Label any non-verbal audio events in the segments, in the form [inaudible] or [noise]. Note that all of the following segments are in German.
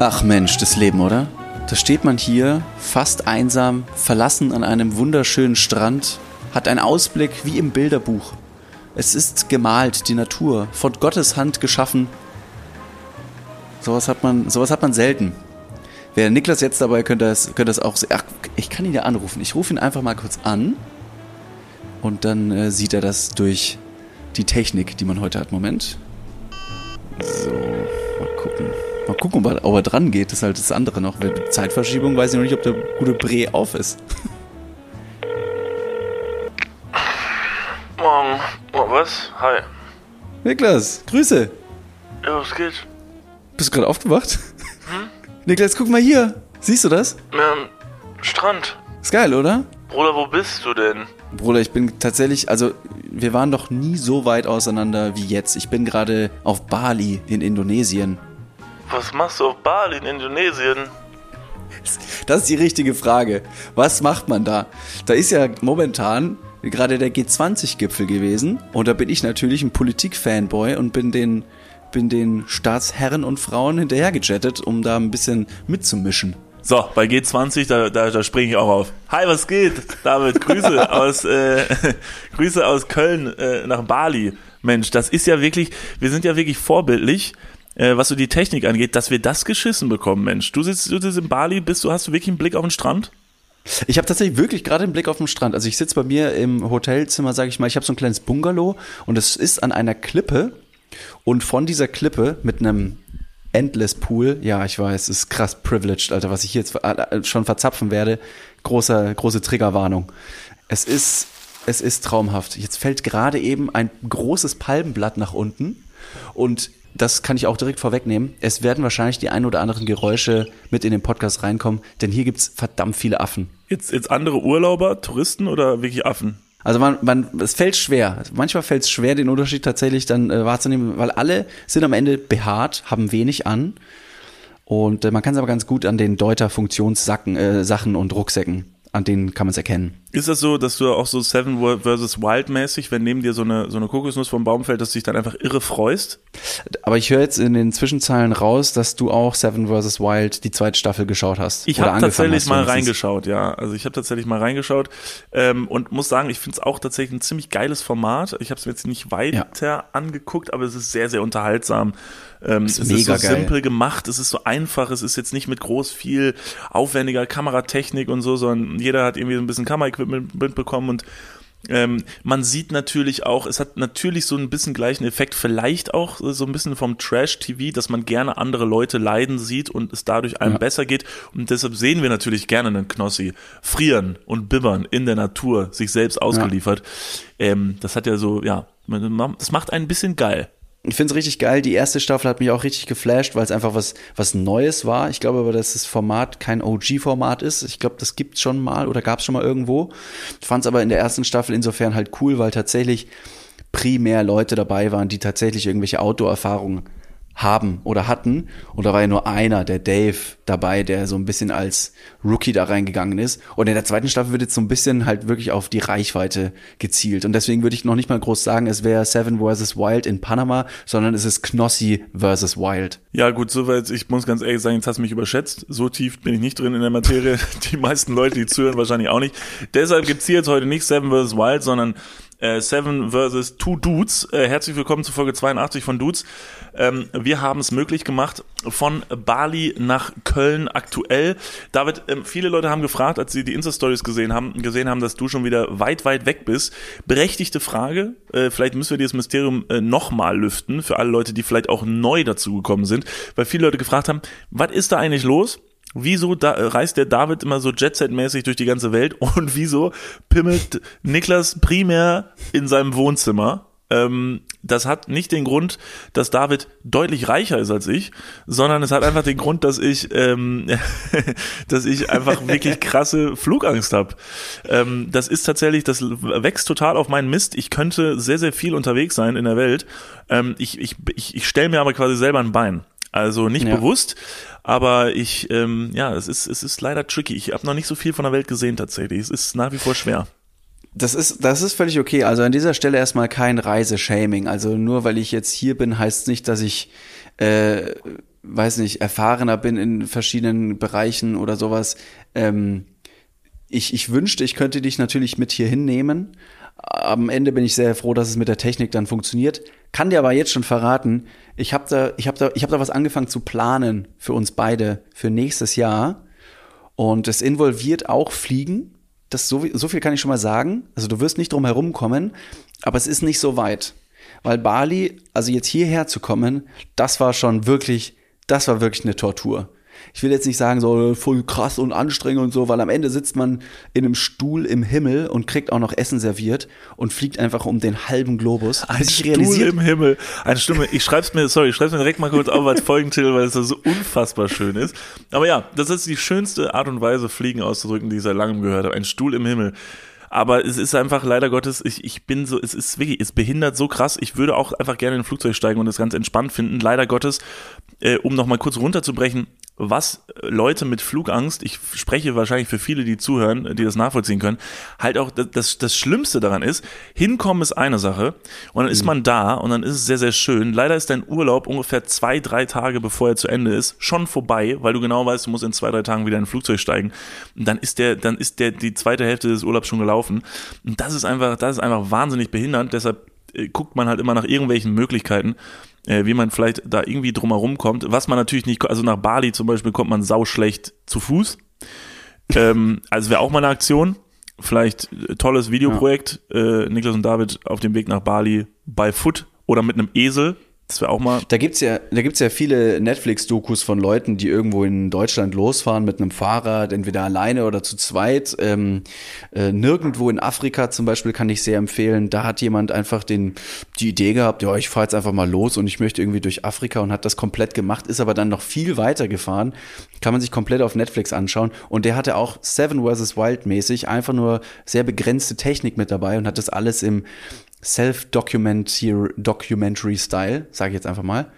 Ach Mensch, das Leben, oder? Da steht man hier, fast einsam, verlassen an einem wunderschönen Strand, hat einen Ausblick wie im Bilderbuch. Es ist gemalt, die Natur, von Gottes Hand geschaffen. Sowas hat man, sowas hat man selten. Wäre Niklas jetzt dabei, könnte das, könnte das auch. Ach, ich kann ihn ja anrufen. Ich rufe ihn einfach mal kurz an. Und dann äh, sieht er das durch die Technik, die man heute hat. Moment. So, mal gucken. Mal gucken, ob er, ob er dran geht. Das ist halt das andere noch. Mit Zeitverschiebung weiß ich noch nicht, ob der gute Bre auf ist. [laughs] Morgen. Oh, was? Hi. Niklas, Grüße. Ja, was geht? Bist du gerade aufgewacht? [laughs] Niklas, guck mal hier. Siehst du das? Ja, Strand. Ist geil, oder? Bruder, wo bist du denn? Bruder, ich bin tatsächlich, also wir waren doch nie so weit auseinander wie jetzt. Ich bin gerade auf Bali in Indonesien. Was machst du auf Bali in Indonesien? Das ist die richtige Frage. Was macht man da? Da ist ja momentan gerade der G20-Gipfel gewesen und da bin ich natürlich ein Politik-Fanboy und bin den, bin den Staatsherren und Frauen hinterhergejettet, um da ein bisschen mitzumischen. So, bei G20, da, da, da springe ich auch auf. Hi, was geht? David, Grüße [laughs] aus, äh, [laughs] Grüße aus Köln äh, nach Bali. Mensch, das ist ja wirklich, wir sind ja wirklich vorbildlich, äh, was so die Technik angeht, dass wir das geschissen bekommen, Mensch. Du sitzt, du sitzt in Bali, bist du, hast du wirklich einen Blick auf den Strand? Ich habe tatsächlich wirklich gerade einen Blick auf den Strand. Also ich sitze bei mir im Hotelzimmer, sage ich mal, ich habe so ein kleines Bungalow und es ist an einer Klippe und von dieser Klippe mit einem Endless Pool, ja, ich weiß, ist krass privileged, Alter, was ich jetzt äh, schon verzapfen werde. Großer, große Triggerwarnung. Es ist, es ist traumhaft. Jetzt fällt gerade eben ein großes Palmenblatt nach unten und das kann ich auch direkt vorwegnehmen. Es werden wahrscheinlich die ein oder anderen Geräusche mit in den Podcast reinkommen, denn hier gibt's verdammt viele Affen. Jetzt, jetzt andere Urlauber, Touristen oder wirklich Affen? Also man, man, es fällt schwer. Manchmal fällt es schwer, den Unterschied tatsächlich dann äh, wahrzunehmen, weil alle sind am Ende behaart, haben wenig an. Und äh, man kann es aber ganz gut an den Deuter-Funktionssachen äh, Sachen und Rucksäcken, an denen kann man es erkennen. Ist das so, dass du auch so Seven vs. Wild mäßig, wenn neben dir so eine, so eine Kokosnuss vom Baum fällt, dass du dich dann einfach irre freust? Aber ich höre jetzt in den Zwischenzeilen raus, dass du auch Seven vs. Wild die zweite Staffel geschaut hast. Ich habe tatsächlich mal reingeschaut, ja. Also ich habe tatsächlich mal reingeschaut ähm, und muss sagen, ich finde es auch tatsächlich ein ziemlich geiles Format. Ich habe es mir jetzt nicht weiter ja. angeguckt, aber es ist sehr, sehr unterhaltsam. Ähm, es ist so geil. simpel gemacht, es ist so einfach, es ist jetzt nicht mit groß viel aufwendiger Kameratechnik und so, sondern jeder hat irgendwie so ein bisschen Kameraequipment bekommen und ähm, man sieht natürlich auch, es hat natürlich so ein bisschen gleichen Effekt, vielleicht auch so ein bisschen vom Trash-TV, dass man gerne andere Leute leiden sieht und es dadurch einem ja. besser geht. Und deshalb sehen wir natürlich gerne einen Knossi frieren und bibbern in der Natur, sich selbst ausgeliefert. Ja. Ähm, das hat ja so, ja, das macht einen ein bisschen geil ich finde es richtig geil. Die erste Staffel hat mich auch richtig geflasht, weil es einfach was, was Neues war. Ich glaube aber, dass das Format kein OG-Format ist. Ich glaube, das gibt's schon mal oder gab's schon mal irgendwo. Fand es aber in der ersten Staffel insofern halt cool, weil tatsächlich primär Leute dabei waren, die tatsächlich irgendwelche Outdoor-Erfahrungen haben oder hatten. Und da war ja nur einer, der Dave, dabei, der so ein bisschen als Rookie da reingegangen ist. Und in der zweiten Staffel wird jetzt so ein bisschen halt wirklich auf die Reichweite gezielt. Und deswegen würde ich noch nicht mal groß sagen, es wäre Seven vs. Wild in Panama, sondern es ist Knossi vs. Wild. Ja, gut, soweit, ich muss ganz ehrlich sagen, jetzt hast du mich überschätzt. So tief bin ich nicht drin in der Materie. [laughs] Die meisten Leute, die zuhören, wahrscheinlich auch nicht. Deshalb gibt's hier jetzt heute nicht Seven vs. Wild, sondern äh, Seven versus Two Dudes. Äh, herzlich willkommen zu Folge 82 von Dudes. Ähm, wir haben es möglich gemacht von Bali nach Köln aktuell. David, ähm, viele Leute haben gefragt, als sie die Insta-Stories gesehen haben, gesehen haben, dass du schon wieder weit, weit weg bist. Berechtigte Frage. Äh, vielleicht müssen wir dieses Mysterium äh, nochmal lüften für alle Leute, die vielleicht auch neu dazugekommen sind, weil viele Leute gefragt haben, was ist da eigentlich los? Wieso da, äh, reist der David immer so Jet-Set-mäßig durch die ganze Welt [laughs] und wieso pimmelt Niklas primär in seinem Wohnzimmer? Ähm, das hat nicht den Grund, dass David deutlich reicher ist als ich, sondern es hat einfach den Grund, dass ich, ähm, [laughs] dass ich einfach wirklich [laughs] krasse Flugangst habe. Ähm, das ist tatsächlich, das wächst total auf meinen Mist. Ich könnte sehr, sehr viel unterwegs sein in der Welt. Ähm, ich ich, ich, ich stelle mir aber quasi selber ein Bein. Also nicht ja. bewusst, aber ich, ähm, ja, es ist, es ist leider tricky. Ich habe noch nicht so viel von der Welt gesehen tatsächlich. Es ist nach wie vor schwer. Das ist, das ist völlig okay. Also an dieser Stelle erstmal kein Reiseshaming. Also nur weil ich jetzt hier bin, heißt nicht, dass ich äh, weiß nicht, erfahrener bin in verschiedenen Bereichen oder sowas. Ähm, ich, ich wünschte, ich könnte dich natürlich mit hier hinnehmen. Am Ende bin ich sehr froh, dass es mit der Technik dann funktioniert. Kann dir aber jetzt schon verraten, ich habe da, ich habe da, ich habe da was angefangen zu planen für uns beide für nächstes Jahr. Und es involviert auch Fliegen. Das so, so viel kann ich schon mal sagen. Also du wirst nicht drum herum kommen, aber es ist nicht so weit. Weil Bali, also jetzt hierher zu kommen, das war schon wirklich, das war wirklich eine Tortur ich will jetzt nicht sagen, so voll krass und anstrengend und so, weil am Ende sitzt man in einem Stuhl im Himmel und kriegt auch noch Essen serviert und fliegt einfach um den halben Globus. Ein Stuhl im Himmel. Eine Stimme. Ich schreib's mir, sorry, ich schreib's mir direkt mal kurz auf als Folgentitel, weil es so unfassbar schön ist. Aber ja, das ist die schönste Art und Weise, Fliegen auszudrücken, die ich seit langem gehört habe. Ein Stuhl im Himmel. Aber es ist einfach leider Gottes, ich, ich bin so, es ist wirklich, es behindert so krass. Ich würde auch einfach gerne in ein Flugzeug steigen und das ganz entspannt finden. Leider Gottes, äh, um nochmal kurz runterzubrechen, was Leute mit Flugangst, ich spreche wahrscheinlich für viele, die zuhören, die das nachvollziehen können, halt auch das, das Schlimmste daran ist, hinkommen ist eine Sache und dann ist mhm. man da und dann ist es sehr, sehr schön. Leider ist dein Urlaub ungefähr zwei, drei Tage bevor er zu Ende ist, schon vorbei, weil du genau weißt, du musst in zwei, drei Tagen wieder in ein Flugzeug steigen. Und dann ist der, dann ist der, die zweite Hälfte des Urlaubs schon gelaufen. Und das ist einfach, das ist einfach wahnsinnig behindernd. Deshalb äh, guckt man halt immer nach irgendwelchen Möglichkeiten, äh, wie man vielleicht da irgendwie drumherum kommt. Was man natürlich nicht, also nach Bali zum Beispiel kommt man sauschlecht zu Fuß. ähm, also wäre auch mal eine Aktion. Vielleicht äh, tolles Videoprojekt. Ja. Äh, Niklas und David auf dem Weg nach Bali bei Foot oder mit einem Esel. Das wäre auch mal. Da gibt's ja, da gibt's ja viele Netflix-Dokus von Leuten, die irgendwo in Deutschland losfahren mit einem Fahrrad, entweder alleine oder zu zweit. Ähm, äh, nirgendwo in Afrika zum Beispiel kann ich sehr empfehlen. Da hat jemand einfach den, die Idee gehabt, ja, ich fahre jetzt einfach mal los und ich möchte irgendwie durch Afrika und hat das komplett gemacht, ist aber dann noch viel weiter gefahren. Kann man sich komplett auf Netflix anschauen. Und der hatte auch Seven vs. Wild mäßig einfach nur sehr begrenzte Technik mit dabei und hat das alles im Self-Documentary-Style, sage ich jetzt einfach mal,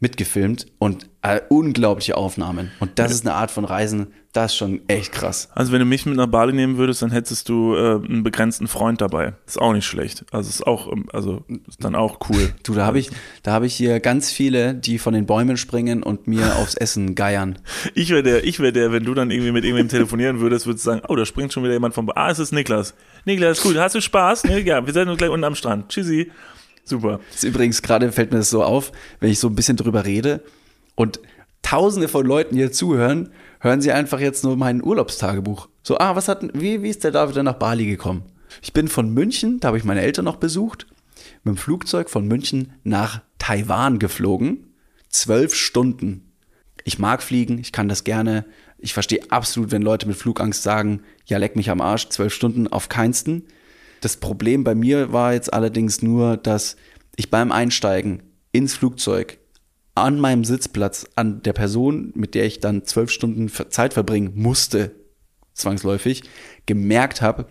mitgefilmt und äh, unglaubliche Aufnahmen. Und das ist eine Art von Reisen, das ist schon echt krass. Also wenn du mich mit nach Bali nehmen würdest, dann hättest du äh, einen begrenzten Freund dabei. Ist auch nicht schlecht. Also ist auch, ähm, also ist dann auch cool. [laughs] Du, da habe ich, da habe ich hier ganz viele, die von den Bäumen springen und mir [laughs] aufs Essen geiern. Ich wäre der, ich wäre der, wenn du dann irgendwie mit irgendwem telefonieren würdest, würdest du sagen, oh, da springt schon wieder jemand vom, ah, es ist Niklas. Niklas, gut, hast du Spaß? Ne? Ja, wir sind uns gleich unten am Strand. Tschüssi. Super. Das ist übrigens gerade fällt mir das so auf, wenn ich so ein bisschen drüber rede und tausende von Leuten hier zuhören, hören sie einfach jetzt nur mein Urlaubstagebuch. So, ah, was hat, wie, wie ist der David denn nach Bali gekommen? Ich bin von München, da habe ich meine Eltern noch besucht, mit dem Flugzeug von München nach Taiwan geflogen. Zwölf Stunden. Ich mag fliegen, ich kann das gerne. Ich verstehe absolut, wenn Leute mit Flugangst sagen, ja, leck mich am Arsch, zwölf Stunden auf keinsten. Das Problem bei mir war jetzt allerdings nur, dass ich beim Einsteigen ins Flugzeug an meinem Sitzplatz, an der Person, mit der ich dann zwölf Stunden Zeit verbringen musste, zwangsläufig, gemerkt habe,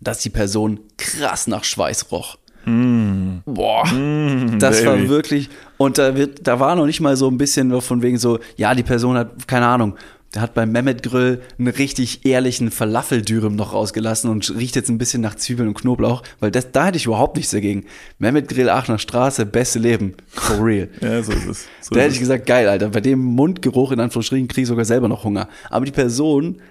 dass die Person krass nach Schweiß roch. Mm. Boah, mm, das baby. war wirklich, und da wird, da war noch nicht mal so ein bisschen von wegen so, ja, die Person hat, keine Ahnung, der hat beim Mehmet Grill einen richtig ehrlichen Falafeldürüm noch rausgelassen und riecht jetzt ein bisschen nach Zwiebeln und Knoblauch, weil das, da hätte ich überhaupt nichts dagegen. Mehmet Grill Aachener Straße, beste Leben. For real. [laughs] ja, so ist es. So da hätte ich gesagt, geil, Alter. Bei dem Mundgeruch in Anführungsstrichen kriege ich sogar selber noch Hunger. Aber die Person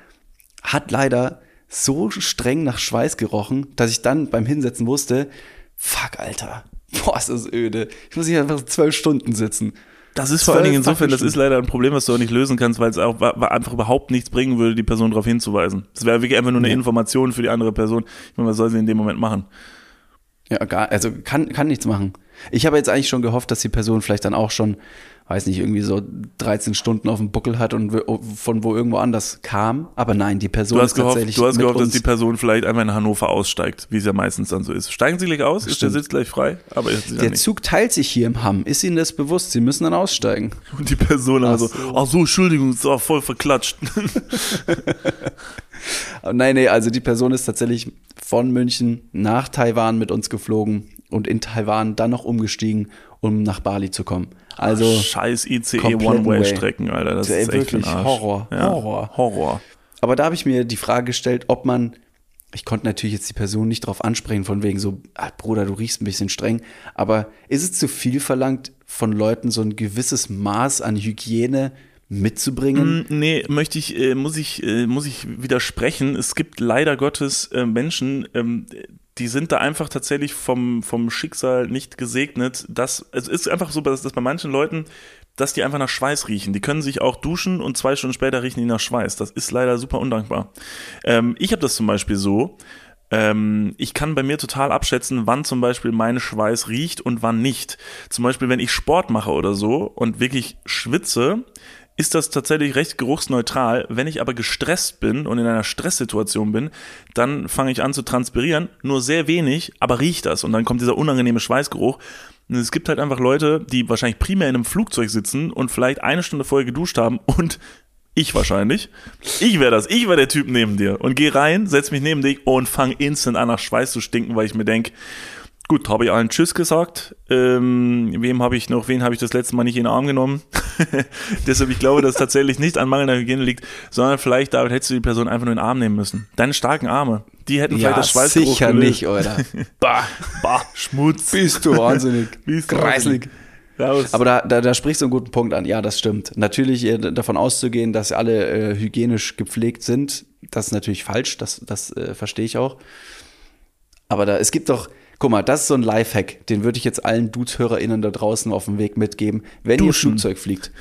hat leider so streng nach Schweiß gerochen, dass ich dann beim Hinsetzen wusste, fuck, Alter. Boah, ist das öde. Ich muss hier einfach zwölf Stunden sitzen. Das ist vor allen Dingen insofern, das ist leider ein Problem, was du auch nicht lösen kannst, weil es auch einfach überhaupt nichts bringen würde, die Person darauf hinzuweisen. Das wäre wirklich einfach nur eine ja. Information für die andere Person. Ich meine, was soll sie in dem Moment machen? Ja, gar, also kann, kann nichts machen. Ich habe jetzt eigentlich schon gehofft, dass die Person vielleicht dann auch schon weiß nicht, irgendwie so 13 Stunden auf dem Buckel hat und von wo irgendwo anders kam. Aber nein, die Person du hast ist gehofft, tatsächlich. Du hast gehofft, dass die Person vielleicht einfach in Hannover aussteigt, wie es ja meistens dann so ist. Steigen Sie gleich aus? Stimmt. Ist der Sitz gleich frei? Aber der Zug teilt sich hier im Hamm. Ist Ihnen das bewusst? Sie müssen dann aussteigen. [laughs] Und die Person ach also, so. ach so, Entschuldigung, ist auch voll verklatscht. [laughs] [laughs] nein, nee, also die Person ist tatsächlich von München nach Taiwan mit uns geflogen und in Taiwan dann noch umgestiegen, um nach Bali zu kommen. Also Ach, scheiß ICE One-Way-Strecken, Alter. Das ist echt wirklich Horror. Ja, Horror. Horror. Aber da habe ich mir die Frage gestellt, ob man ich konnte natürlich jetzt die Person nicht drauf ansprechen, von wegen so, ah, Bruder, du riechst ein bisschen streng. Aber ist es zu viel verlangt, von Leuten so ein gewisses Maß an Hygiene mitzubringen? Mm, Nee, möchte ich, äh, muss ich, äh, muss ich widersprechen. Es gibt leider Gottes äh, Menschen, ähm, die sind da einfach tatsächlich vom, vom Schicksal nicht gesegnet. Das, es ist einfach so, dass, dass bei manchen Leuten, dass die einfach nach Schweiß riechen. Die können sich auch duschen und zwei Stunden später riechen die nach Schweiß. Das ist leider super undankbar. Ähm, ich habe das zum Beispiel so. Ähm, ich kann bei mir total abschätzen, wann zum Beispiel mein Schweiß riecht und wann nicht. Zum Beispiel, wenn ich Sport mache oder so und wirklich schwitze, ist das tatsächlich recht geruchsneutral. Wenn ich aber gestresst bin und in einer Stresssituation bin, dann fange ich an zu transpirieren, nur sehr wenig, aber riecht das und dann kommt dieser unangenehme Schweißgeruch. Und es gibt halt einfach Leute, die wahrscheinlich primär in einem Flugzeug sitzen und vielleicht eine Stunde vorher geduscht haben und ich wahrscheinlich. Ich wäre das. Ich wäre der Typ neben dir. Und geh rein, setz mich neben dich und fang instant an nach Schweiß zu stinken, weil ich mir denk, gut, habe ich allen Tschüss gesagt. Ähm, wem habe ich noch, wen habe ich das letzte Mal nicht in den Arm genommen? [laughs] Deshalb, ich glaube, dass es tatsächlich nicht an mangelnder Hygiene liegt, sondern vielleicht, David, hättest du die Person einfach nur in den Arm nehmen müssen. Deine starken Arme, die hätten vielleicht das Schweißgeruch sicher gelöst. nicht, oder? [laughs] Bah, bah, Schmutz. Bist du wahnsinnig. [laughs] Bist du Kreislig. Raus. Aber da, da, da sprichst du einen guten Punkt an. Ja, das stimmt. Natürlich äh, davon auszugehen, dass alle äh, hygienisch gepflegt sind, das ist natürlich falsch. Das, das äh, verstehe ich auch. Aber da, es gibt doch, guck mal, das ist so ein Lifehack, den würde ich jetzt allen Dudes-HörerInnen da draußen auf dem Weg mitgeben. Wenn ihr Duschen. Flugzeug fliegt.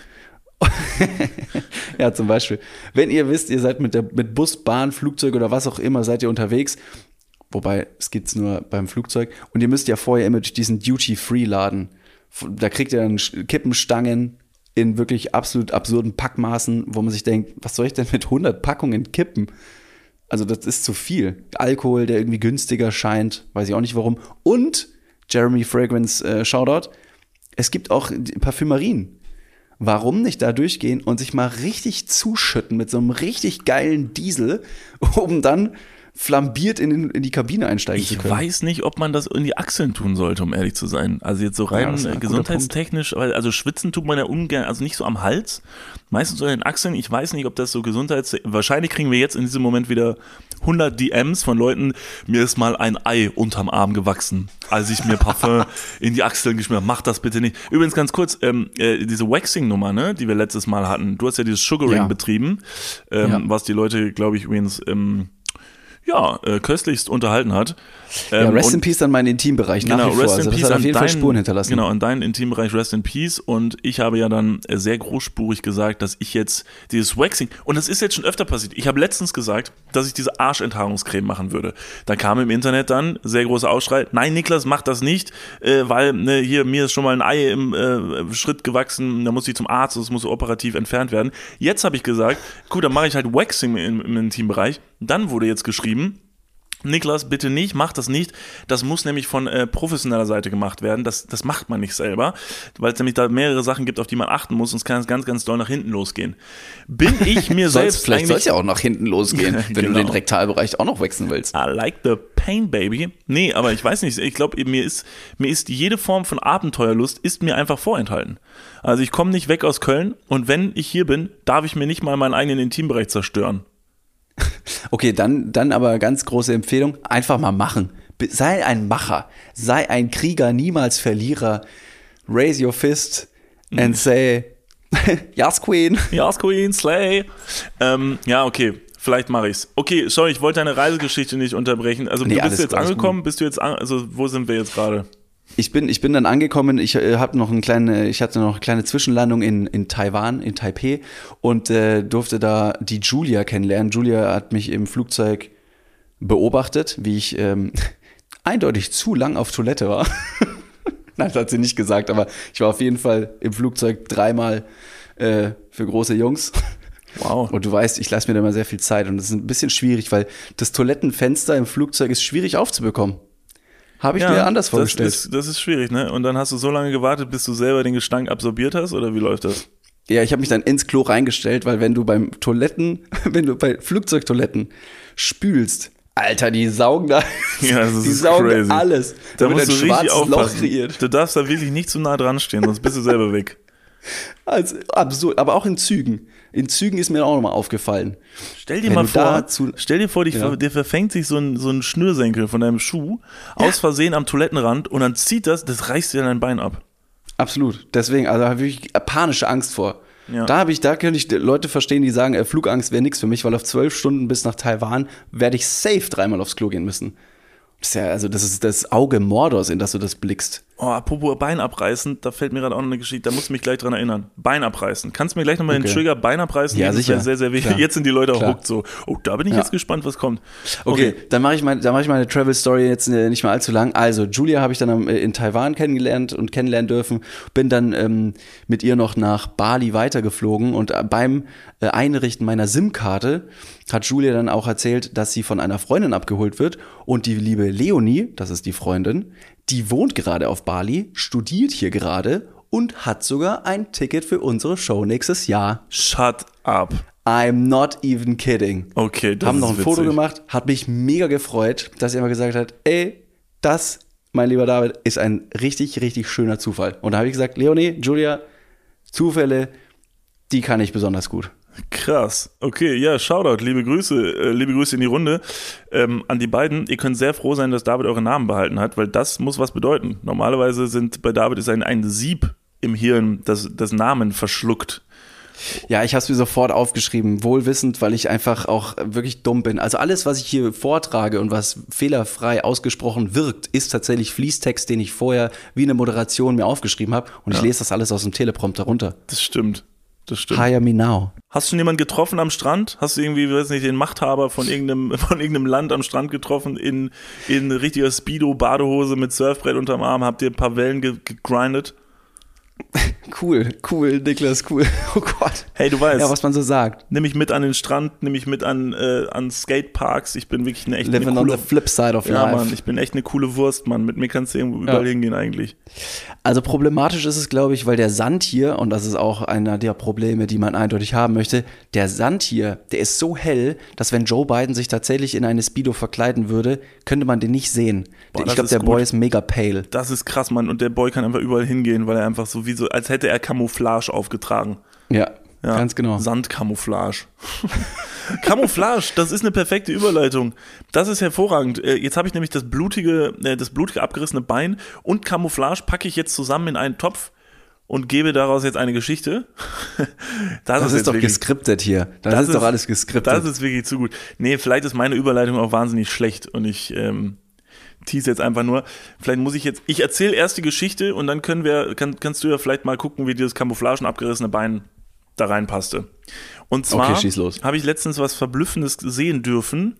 [laughs] ja, zum Beispiel. Wenn ihr wisst, ihr seid mit, der, mit Bus, Bahn, Flugzeug oder was auch immer, seid ihr unterwegs. Wobei, es gibt's nur beim Flugzeug. Und ihr müsst ja vorher immer durch diesen Duty-Free-Laden. Da kriegt ihr dann Kippenstangen in wirklich absolut absurden Packmaßen, wo man sich denkt, was soll ich denn mit 100 Packungen kippen? Also das ist zu viel. Alkohol, der irgendwie günstiger scheint, weiß ich auch nicht warum. Und Jeremy Fragrance äh, Shoutout, es gibt auch Parfümerien. Warum nicht da durchgehen und sich mal richtig zuschütten mit so einem richtig geilen Diesel, [laughs] um dann flambiert in, den, in die Kabine einsteigen zu Ich können? weiß nicht, ob man das in die Achseln tun sollte, um ehrlich zu sein. Also jetzt so Ja, rein ein äh, gesundheitstechnisch, weil also schwitzen tut man ja ungern, also nicht so am Hals, meistens so in den Achseln. Ich weiß nicht, ob das so gesundheits... Wahrscheinlich kriegen wir jetzt in diesem Moment wieder 100 DMs von Leuten, mir ist mal ein Ei unterm Arm gewachsen, als ich mir Parfum [laughs] in die Achseln geschmiert habe. Mach das bitte nicht. Übrigens ganz kurz, ähm, äh, diese Waxing-Nummer, ne, die wir letztes Mal hatten. Du hast ja dieses Sugaring Ja. betrieben, ähm, Ja. was die Leute, glaube ich, übrigens... Ähm, ja, äh, köstlichst unterhalten hat. Ja, Ähm, Rest und- in Peace an mein Intimbereich nach Genau, wie vor. Rest Also in das Peace hat auf an jeden Fall deinen- Spuren hinterlassen. Genau, in deinem Intimbereich Rest in Peace. Und ich habe ja dann sehr großspurig gesagt, dass ich jetzt dieses Waxing, und das ist jetzt schon öfter passiert. Ich habe letztens gesagt, dass ich diese Arschenthaarungscreme machen würde. Da kam im Internet dann sehr großer Ausschrei, nein, Niklas, mach das nicht, äh, weil ne, hier, mir ist schon mal ein Ei im äh, Schritt gewachsen, da muss ich zum Arzt, das muss operativ entfernt werden. Jetzt habe ich gesagt, gut, dann mache ich halt Waxing im, im Intimbereich. Dann wurde jetzt geschrieben, Niklas, bitte nicht, mach das nicht. Das muss nämlich von äh, professioneller Seite gemacht werden. Das, das macht man nicht selber, weil es nämlich da mehrere Sachen gibt, auf die man achten muss, sonst kann es ganz, ganz doll nach hinten losgehen. Bin [laughs] ich mir selbst vielleicht soll es ja auch nach hinten losgehen, [laughs] wenn du Genau. den Rektalbereich auch noch wechseln willst. I like the pain, baby. Nee, aber ich weiß nicht, ich glaube, mir ist, mir ist jede Form von Abenteuerlust ist mir einfach vorenthalten. Also ich komme nicht weg aus Köln und wenn ich hier bin, darf ich mir nicht mal meinen eigenen Intimbereich zerstören. [laughs] Okay, dann, dann aber ganz große Empfehlung, einfach mal machen. Sei ein Macher, sei ein Krieger, niemals Verlierer. Raise your fist Mhm. and say, [laughs] yes, Queen. [laughs] Ja, Queen, Slay. Ähm, ja, okay. Vielleicht mache ich's. Okay, sorry, ich wollte deine Reisegeschichte nicht unterbrechen. Also Nee, du bist jetzt gut, alles angekommen, bist du jetzt an, also wo sind wir jetzt gerade? Ich bin, ich bin dann angekommen, ich äh, hab noch eine kleine, ich hatte noch eine kleine Zwischenlandung in, in Taiwan, in Taipei und äh, durfte da die Julia kennenlernen. Julia hat mich im Flugzeug beobachtet, wie ich ähm, [laughs] eindeutig zu lang auf Toilette war. [laughs] Nein, das hat sie nicht gesagt, aber ich war auf jeden Fall im Flugzeug dreimal äh, für große Jungs. Wow. Und du weißt, ich lasse mir da immer sehr viel Zeit und das ist ein bisschen schwierig, weil das Toilettenfenster im Flugzeug ist schwierig aufzubekommen. Habe ich mir anders vorgestellt. Das ist, das ist schwierig, ne? Und dann hast du so lange gewartet, bis du selber den Gestank absorbiert hast, oder wie läuft das? Ja, ich habe mich dann ins Klo reingestellt, weil wenn du beim Toiletten, [laughs] wenn du bei Flugzeugtoiletten spülst, Alter, die saugen da, [laughs] Ja, das die saugen crazy. alles. Da wird musst du ein richtig schwarzes Loch aufpassen. kreiert. Du darfst da wirklich nicht zu nah dran stehen, sonst bist du selber weg. Also absurd, aber auch in Zügen. In Zügen ist mir auch nochmal aufgefallen. Stell dir Wenn mal vor, zu- stell dir vor, dich, Ja. dir verfängt sich so ein, so ein Schnürsenkel von deinem Schuh aus Versehen am Toilettenrand und dann zieht das, das reißt dir dein Bein ab. Absolut. Deswegen, also da habe ich panische Angst vor. Ja. Da habe ich, da könnte ich Leute verstehen, die sagen, äh, Flugangst wäre nichts für mich, weil auf zwölf Stunden bis nach Taiwan werde ich safe dreimal aufs Klo gehen müssen. Das ist ja, also das ist das Auge Mordors, in das du das blickst. Oh, apropos Bein abreißen, da fällt mir gerade auch noch eine Geschichte, da musst du mich gleich dran erinnern. Bein abreißen. Kannst du mir gleich nochmal den Okay. Trigger Bein abreißen? Ja, sicher. sehr, sehr wichtig. Klar. Jetzt sind die Leute auch so. Oh, da bin ich Ja. jetzt gespannt, was kommt. Okay, dann mache ich meine, dann mache ich meine Travel Story jetzt äh, nicht mehr allzu lang. Also Julia habe ich dann äh, in Taiwan kennengelernt und kennenlernen dürfen. Bin dann ähm, mit ihr noch nach Bali weitergeflogen und äh, beim Einrichten meiner SIM-Karte hat Julia dann auch erzählt, dass sie von einer Freundin abgeholt wird und die liebe Leonie, das ist die Freundin, die wohnt gerade auf Bali, studiert hier gerade und hat sogar ein Ticket für unsere Show nächstes Jahr. Shut up. I'm not even kidding Okay, das haben noch ein Foto witzig. gemacht, hat mich mega gefreut, dass er immer gesagt hat, ey, das, mein lieber David, ist ein richtig, richtig schöner Zufall. Und da habe ich gesagt, Leonie, Julia, Zufälle, die kann ich besonders gut. Krass. Okay, ja, Shoutout, liebe Grüße, äh, liebe Grüße in die Runde ähm, an die beiden. Ihr könnt sehr froh sein, dass David eure Namen behalten hat, weil das muss was bedeuten. Normalerweise sind bei David ist ein, ein Sieb im Hirn, das, das Namen verschluckt. Ja, ich habe es mir sofort aufgeschrieben, wohlwissend, weil ich einfach auch wirklich dumm bin. Also alles, was ich hier vortrage und was fehlerfrei ausgesprochen wirkt, ist tatsächlich Fließtext, den ich vorher wie eine Moderation mir aufgeschrieben habe. Und ich lese das alles aus dem Teleprompter runter. Das stimmt. Das stimmt. Hire me now. Hast du schon jemanden getroffen am Strand? Hast du irgendwie, weiß nicht, den Machthaber von [laughs] irgendeinem, von irgendeinem Land am Strand getroffen in, in richtiger Speedo, Badehose mit Surfbrett unterm Arm? Habt ihr ein paar Wellen ge gegrindet? [laughs] Cool, cool, Niklas, cool. [laughs] Oh Gott. Hey, du weißt, Ja, was man so sagt. nimm mich mit an den Strand, nimm mich mit an, äh, an Skateparks. Ich bin wirklich eine echt eine Living on coole, the flip side of ja, life. Mann, ich bin echt eine coole Wurst, Mann. Mit mir kannst du irgendwo überall hingehen eigentlich. Also problematisch ist es, glaube ich, weil der Sand hier, und das ist auch einer der Probleme, die man eindeutig haben möchte, der Sand hier, der ist so hell, dass wenn Joe Biden sich tatsächlich in eine Speedo verkleiden würde, könnte man den nicht sehen. Boah, ich glaube, der gut. Boy ist mega pale. Das ist krass, Mann. Und der Boy kann einfach überall hingehen, weil er einfach so wie so, als hätte er Camouflage aufgetragen. Ja, Ja, ganz genau. Sandcamouflage. [laughs] Camouflage, das ist eine perfekte Überleitung. Das ist hervorragend. Äh, Jetzt habe ich nämlich das blutige, äh, das blutige abgerissene Bein und Camouflage packe ich jetzt zusammen in einen Topf und gebe daraus jetzt eine Geschichte. [laughs] Das ist jetzt doch wirklich- geskriptet hier. Das, Das ist, doch ist- alles geskriptet. Das ist wirklich zu gut. Nee, vielleicht ist meine Überleitung auch wahnsinnig schlecht und ich ähm, tease jetzt einfach nur. Vielleicht muss ich jetzt, ich erzähle erst die Geschichte und dann können wir, kann, kannst du ja vielleicht mal gucken, wie dieses Camouflagen abgerissene Bein da reinpasste. Und zwar Okay, habe ich letztens was Verblüffendes sehen dürfen.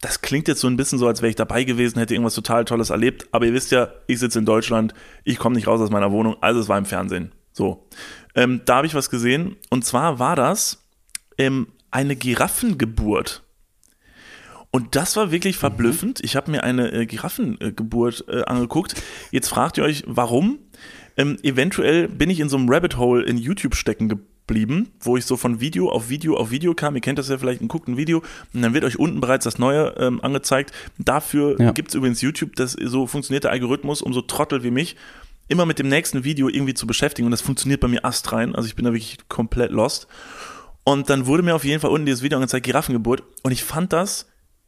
Das klingt jetzt so ein bisschen so, als wäre ich dabei gewesen, hätte irgendwas total Tolles erlebt. Aber ihr wisst ja, ich sitze in Deutschland, ich komme nicht raus aus meiner Wohnung, also es war im Fernsehen. So. Ähm, da habe ich was gesehen. Und zwar war das ähm, eine Giraffengeburt. Und das war wirklich verblüffend. Ich habe mir eine äh, Giraffengeburt äh, angeguckt. Jetzt fragt ihr euch, warum? Ähm, eventuell bin ich in so einem Rabbit Hole in YouTube stecken geblieben, wo ich so von Video auf Video auf Video kam. Ihr kennt das ja vielleicht, ein guckt ein Video und dann wird euch unten bereits das Neue ähm, angezeigt. Dafür Ja. gibt's übrigens YouTube, das so funktioniert der Algorithmus, um so Trottel wie mich immer mit dem nächsten Video irgendwie zu beschäftigen. Und das funktioniert bei mir astrein. Also ich bin da wirklich komplett lost. Und dann wurde mir auf jeden Fall unten dieses Video angezeigt, Giraffengeburt. Und ich fand das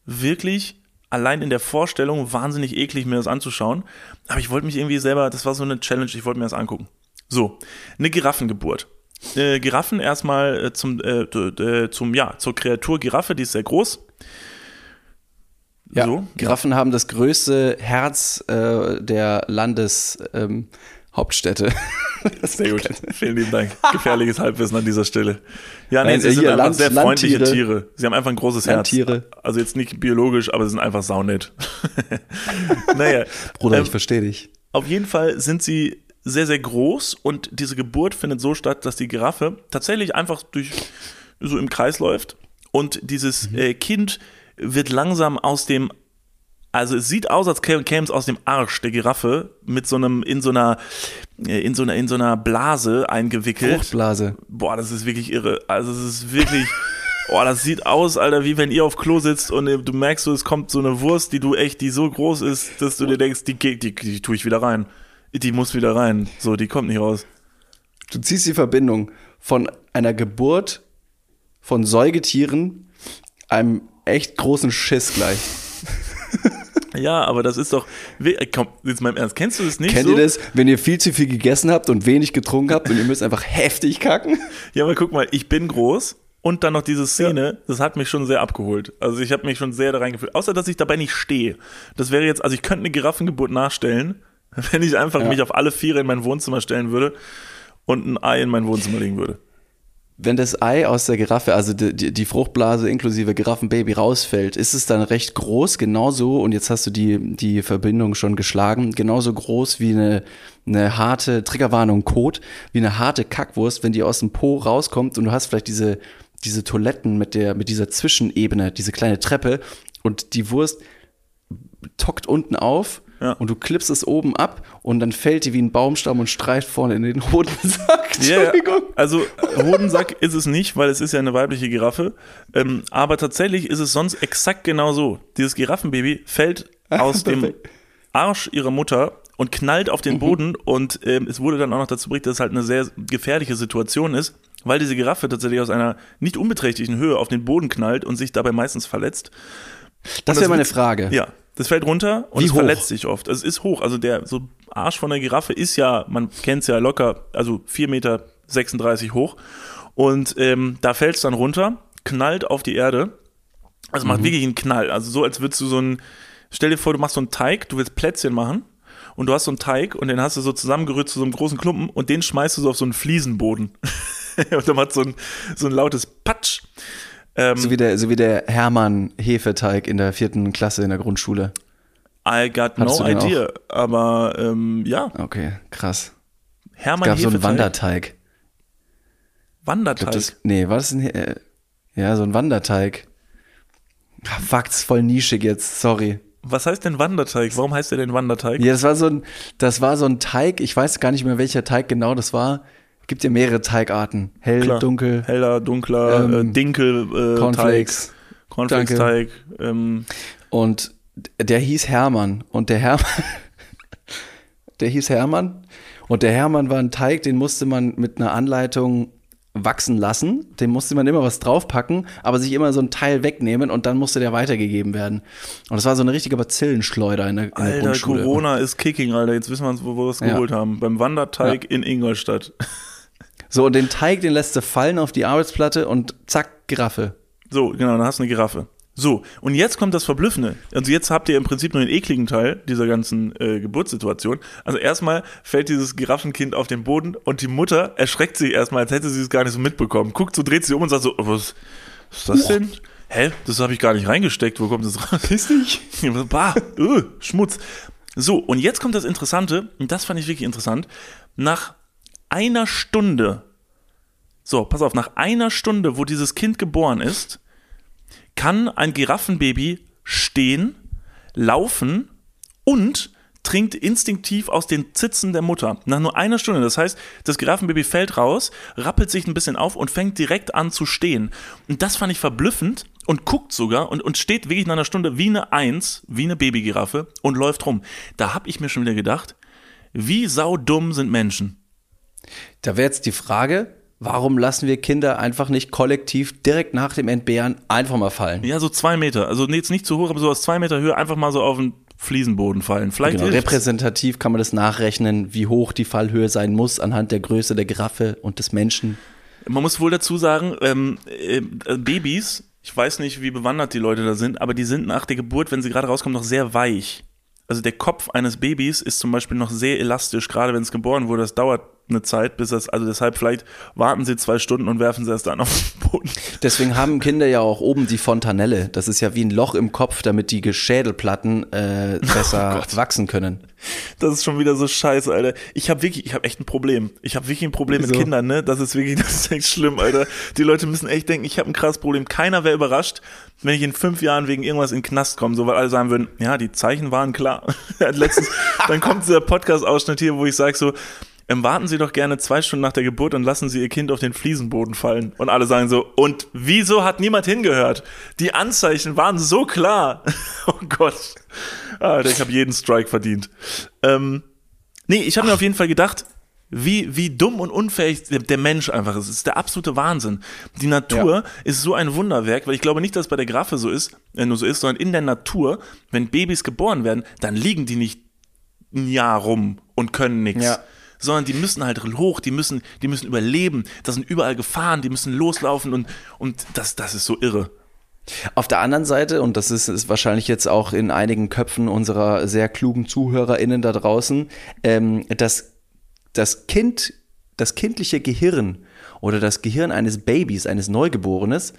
wirklich allein in der Vorstellung wahnsinnig eklig, mir das anzuschauen. Aber ich wollte mich irgendwie selber, das war so eine Challenge, ich wollte mir das angucken. So, eine Giraffengeburt. Äh, Giraffen erstmal äh, zum, äh, zum, ja, zur Kreatur Giraffe, die ist sehr groß. ja. So. Giraffen haben das größte Herz äh, der Landeshauptstädte. Ähm. [laughs] [laughs] Sehr gut. Vielen lieben Dank. Gefährliches Halbwissen an dieser Stelle. Ja, nee, Nein, sie sind hier einfach Land- sehr freundliche Landtiere. Tiere. Sie haben einfach ein großes Landtiere. Herz. Also jetzt nicht biologisch, aber sie sind einfach saunett. [laughs] naja. Bruder, ähm, ich verstehe dich. Auf jeden Fall sind sie sehr, sehr groß und diese Geburt findet so statt, dass die Giraffe tatsächlich einfach durch so im Kreis läuft und dieses äh, Kind wird langsam aus dem also es sieht aus, als käme es aus dem Arsch der Giraffe mit so einem in so einer äh, in so einer in so einer Blase eingewickelt. Fruchtblase. Boah, das ist wirklich irre. Also es ist wirklich [laughs] Boah, das sieht aus, Alter, wie wenn ihr auf Klo sitzt und äh, du merkst so, es kommt so eine Wurst, die du echt, die so groß ist, dass du dir denkst, die geht, die, die tue ich wieder rein. Die muss wieder rein. So, die kommt nicht raus. Du ziehst die Verbindung von einer Geburt von Säugetieren, einem echt großen Schiss gleich. Ja, aber das ist doch. äh, Komm, jetzt mal im Ernst. Kennst du das nicht? Kennt so? ihr das, wenn ihr viel zu viel gegessen habt und wenig getrunken habt und ihr müsst einfach heftig kacken? [laughs] Ja, aber guck mal, ich bin groß und dann noch diese Szene, das hat mich schon sehr abgeholt. Also ich habe mich schon sehr da reingefühlt. Außer, dass ich dabei nicht stehe. Das wäre jetzt, also ich könnte eine Giraffengeburt nachstellen, [laughs] wenn ich einfach Ja. mich auf alle Viere in mein Wohnzimmer stellen würde und ein Ei in mein Wohnzimmer legen würde. Wenn das Ei aus der Giraffe, also die, die, Fruchtblase inklusive Giraffenbaby rausfällt, ist es dann recht groß, genauso, und jetzt hast du die, die Verbindung schon geschlagen, genauso groß wie eine, eine harte, Triggerwarnung, Kot, wie eine harte Kackwurst, wenn die aus dem Po rauskommt und du hast vielleicht diese, diese Toiletten mit der, mit dieser Zwischenebene, diese kleine Treppe und die Wurst tockt unten auf Ja. und du klippst es oben ab und dann fällt die wie ein Baumstamm und streicht vorne in den Hodensack. [laughs] Entschuldigung. also Hodensack ist es nicht, weil es ist ja eine weibliche Giraffe. Ähm, aber tatsächlich ist es sonst exakt genau so. Dieses Giraffenbaby fällt [laughs] aus dem. Arsch ihrer Mutter und knallt auf den Boden und ähm, es wurde dann auch noch dazu berichtet, dass es halt eine sehr gefährliche Situation ist, weil diese Giraffe tatsächlich aus einer nicht unbeträchtlichen Höhe auf den Boden knallt und sich dabei meistens verletzt. Das wäre meine Frage. Ja, das fällt runter und Wie es hoch? verletzt sich oft. Also es ist hoch. Also der so Arsch von der Giraffe ist ja, man kennt es ja locker, also 4,36 Meter hoch. Und ähm, da fällt es dann runter, knallt auf die Erde. Also Mhm. macht wirklich einen Knall. Also so, als würdest du so ein, stell dir vor, du machst so einen Teig, du willst Plätzchen machen und du hast so einen Teig und den hast du so zusammengerührt zu so einem großen Klumpen und den schmeißt du so auf so einen Fliesenboden. [laughs] und dann macht so ein, so ein lautes Patsch. Ähm, So wie der, so wie der Hermann-Hefeteig in der vierten Klasse in der Grundschule. I got Hattest no idea. Aber ähm, ja, Okay, krass. Hermann Gab so einen Hefeteig. Wanderteig. Glaub, Wanderteig. Das, nee, war das ein, äh, ja, so ein Wanderteig. Fuck, das ist voll nischig jetzt, sorry. Was heißt denn Wanderteig? Warum heißt der denn Wanderteig? Ja, das war so ein, das war so ein Teig, ich weiß gar nicht mehr, welcher Teig genau das war. Gibt ja mehrere Teigarten. Hell, Klar. dunkel, Heller, dunkler, Ähm, äh, Dinkel, äh, Cornflakes. Teig, Cornflakes-Teig. Ähm, Und der hieß Hermann. Und der Hermann, [laughs] der hieß Hermann. Und der Hermann war ein Teig, den musste man mit einer Anleitung wachsen lassen. Dem musste man immer was draufpacken, aber sich immer so ein Teil wegnehmen und dann musste der weitergegeben werden. Und das war so eine richtige Bazillenschleuder in der, in der Alter, Grundschule. Corona ist kicking, Alter. Jetzt wissen wir, wo wir es Ja. geholt haben. Beim Wanderteig in Ingolstadt. So, und den Teig, den lässt du fallen auf die Arbeitsplatte und zack, Giraffe. So, genau, dann hast du eine Giraffe. So, und jetzt kommt das Verblüffende. Also jetzt habt ihr im Prinzip nur den ekligen Teil dieser ganzen äh, Geburtssituation. Also erstmal fällt dieses Giraffenkind auf den Boden und die Mutter erschreckt sich erstmal, als hätte sie es gar nicht so mitbekommen. Guckt so, dreht sich um und sagt so, was, was ist das denn? Hä? Das habe ich gar nicht reingesteckt. Wo kommt das raus? Ist nicht. Bah, öh, Schmutz. So, und jetzt kommt das Interessante, und das fand ich wirklich interessant. Nach einer Stunde, so, pass auf, nach einer Stunde, wo dieses Kind geboren ist, kann ein Giraffenbaby stehen, laufen und trinkt instinktiv aus den Zitzen der Mutter. Nach nur einer Stunde. Das heißt, das Giraffenbaby fällt raus, rappelt sich ein bisschen auf und fängt direkt an zu stehen. Und das fand ich verblüffend und guckt sogar und, und steht wirklich nach einer Stunde wie eine Eins, wie eine Babygiraffe und läuft rum. Da habe ich mir schon wieder gedacht, wie saudumm sind Menschen? Da wäre jetzt die Frage, warum lassen wir Kinder einfach nicht kollektiv direkt nach dem Entbehren einfach mal fallen? Ja, so zwei Meter. Also nee, jetzt nicht zu hoch, aber so aus zwei Meter Höhe einfach mal so auf den Fliesenboden fallen. Vielleicht Genau, repräsentativ kann man das nachrechnen, wie hoch die Fallhöhe sein muss anhand der Größe der Giraffe und des Menschen. Man muss wohl dazu sagen, ähm, äh, Babys, ich weiß nicht, wie bewandert die Leute da sind, aber die sind nach der Geburt, wenn sie gerade rauskommen, noch sehr weich. Also der Kopf eines Babys ist zum Beispiel noch sehr elastisch, gerade wenn es geboren wurde. Das dauert eine Zeit, bis das, also deshalb vielleicht warten sie zwei Stunden und werfen sie es dann auf den Boden. Deswegen haben Kinder ja auch oben die Fontanelle. Das ist ja wie ein Loch im Kopf, damit die Schädelplatten äh, [laughs] besser wachsen können. Das ist schon wieder so scheiße, Alter. Ich habe wirklich, ich habe echt ein Problem. Ich habe wirklich ein Problem mit Wieso? Kindern, ne? Das ist wirklich, [laughs] das ist echt schlimm, Alter. Die Leute müssen echt denken, ich habe ein krasses Problem. Keiner wäre überrascht, wenn ich in fünf Jahren wegen irgendwas in den Knast komme, so weil alle sagen würden, ja, die Zeichen waren klar. [laughs] Letztens, dann kommt dieser Podcast-Ausschnitt hier, wo ich sage so, ähm, warten Sie doch gerne zwei Stunden nach der Geburt und lassen Sie Ihr Kind auf den Fliesenboden fallen. Und alle sagen so, und wieso hat niemand hingehört? Die Anzeichen waren so klar. [laughs] oh Gott. Alter, ich habe jeden Strike verdient. Ähm, nee, ich habe mir auf jeden Fall gedacht, wie, wie dumm und unfähig der Mensch einfach ist. Es ist der absolute Wahnsinn. Die Natur ja. ist so ein Wunderwerk, weil ich glaube nicht, dass es bei der Graffe so ist, äh, nur so ist, sondern in der Natur, wenn Babys geboren werden, dann liegen die nicht ein Jahr rum und können nichts. Ja. Sondern die müssen halt hoch, die müssen, die müssen überleben. Da sind überall Gefahren, die müssen loslaufen und, und das, das ist so irre. Auf der anderen Seite, und das ist, ist, wahrscheinlich jetzt auch in einigen Köpfen unserer sehr klugen ZuhörerInnen da draußen, ähm, das, das Kind, das kindliche Gehirn oder das Gehirn eines Babys, eines Neugeborenes,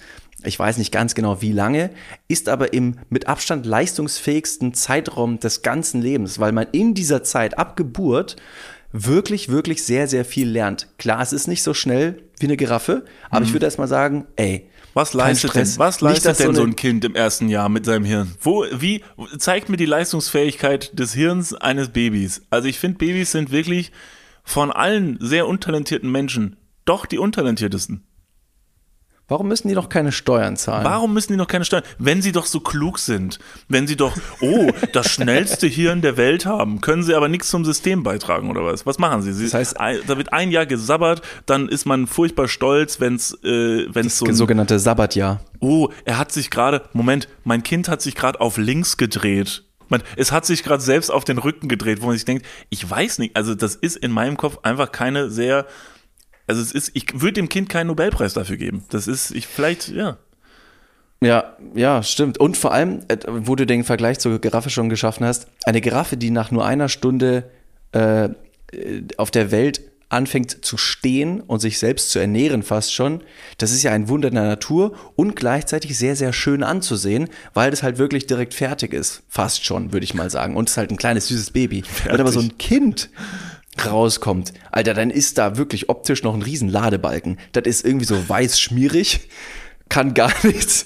ich weiß nicht ganz genau wie lange, ist aber im mit Abstand leistungsfähigsten Zeitraum des ganzen Lebens, weil man in dieser Zeit ab Geburt wirklich, wirklich sehr, sehr viel lernt. Klar, es ist nicht so schnell wie eine Giraffe, aber mhm. ich würde erst mal sagen, ey, was leistet denn, was leistet Nicht, denn so, so ein Kind im ersten Jahr mit seinem Hirn? Wo, wie, zeigt mir die Leistungsfähigkeit des Hirns eines Babys. Also ich finde, Babys sind wirklich von allen sehr untalentierten Menschen doch die untalentiertesten. Warum müssen die noch keine Steuern zahlen? Warum müssen die noch keine Steuern? Wenn sie doch so klug sind, wenn sie doch, oh, das schnellste Hirn der Welt haben, können sie aber nichts zum System beitragen oder was? Was machen sie? sie das heißt, da wird ein Jahr gesabbert, dann ist man furchtbar stolz, wenn es äh, wenn's so ein sogenannte Sabbatjahr. Oh, er hat sich gerade, Moment, mein Kind hat sich gerade auf links gedreht. Man, es hat sich gerade selbst auf den Rücken gedreht, wo man sich denkt, ich weiß nicht, also das ist in meinem Kopf einfach keine sehr also es ist, ich würde dem Kind keinen Nobelpreis dafür geben. Das ist, ich vielleicht, ja. Ja, ja, stimmt. Und vor allem, äh, wo du den Vergleich zur Giraffe schon geschaffen hast, eine Giraffe, die nach nur einer Stunde äh, auf der Welt anfängt zu stehen und sich selbst zu ernähren fast schon, das ist ja ein Wunder der Natur und gleichzeitig sehr, sehr schön anzusehen, weil das halt wirklich direkt fertig ist. Fast schon, würde ich mal sagen. Und es ist halt ein kleines, süßes Baby. Fertig. Und aber so ein Kind, rauskommt, Alter, dann ist da wirklich optisch noch ein riesen Ladebalken. Das ist irgendwie so weiß schmierig, kann gar [laughs] nichts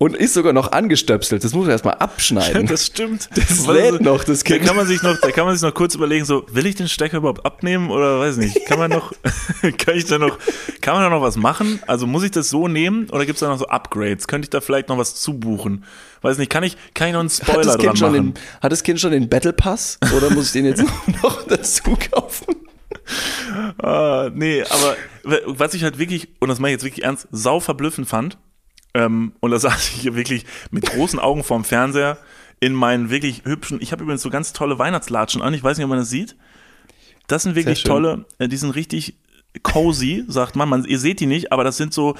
und ist sogar noch angestöpselt. Das muss man erstmal abschneiden. [laughs] das stimmt. Das lädt noch, das Kind. Da kann man sich noch, da kann man sich noch kurz überlegen, so, will ich den Stecker überhaupt abnehmen oder weiß nicht. Kann man noch, [laughs] kann ich da noch, kann man da noch was machen? Also muss ich das so nehmen oder gibt es da noch so Upgrades? Könnte ich da vielleicht noch was zubuchen? Weiß nicht, kann ich, kann ich noch einen Spoiler dran machen? Den, hat das Kind schon den Battle Pass oder muss ich den jetzt [laughs] noch dazu kaufen? Ah, nee, aber was ich halt wirklich, und das mache ich jetzt wirklich ernst, sau verblüffend fand, ähm, und da saß ich hier wirklich mit großen Augen vorm Fernseher in meinen wirklich hübschen, ich habe übrigens so ganz tolle Weihnachtslatschen an, ich weiß nicht, ob man das sieht. Das sind wirklich tolle, äh, die sind richtig cozy, sagt man. man. Ihr seht die nicht, aber das sind so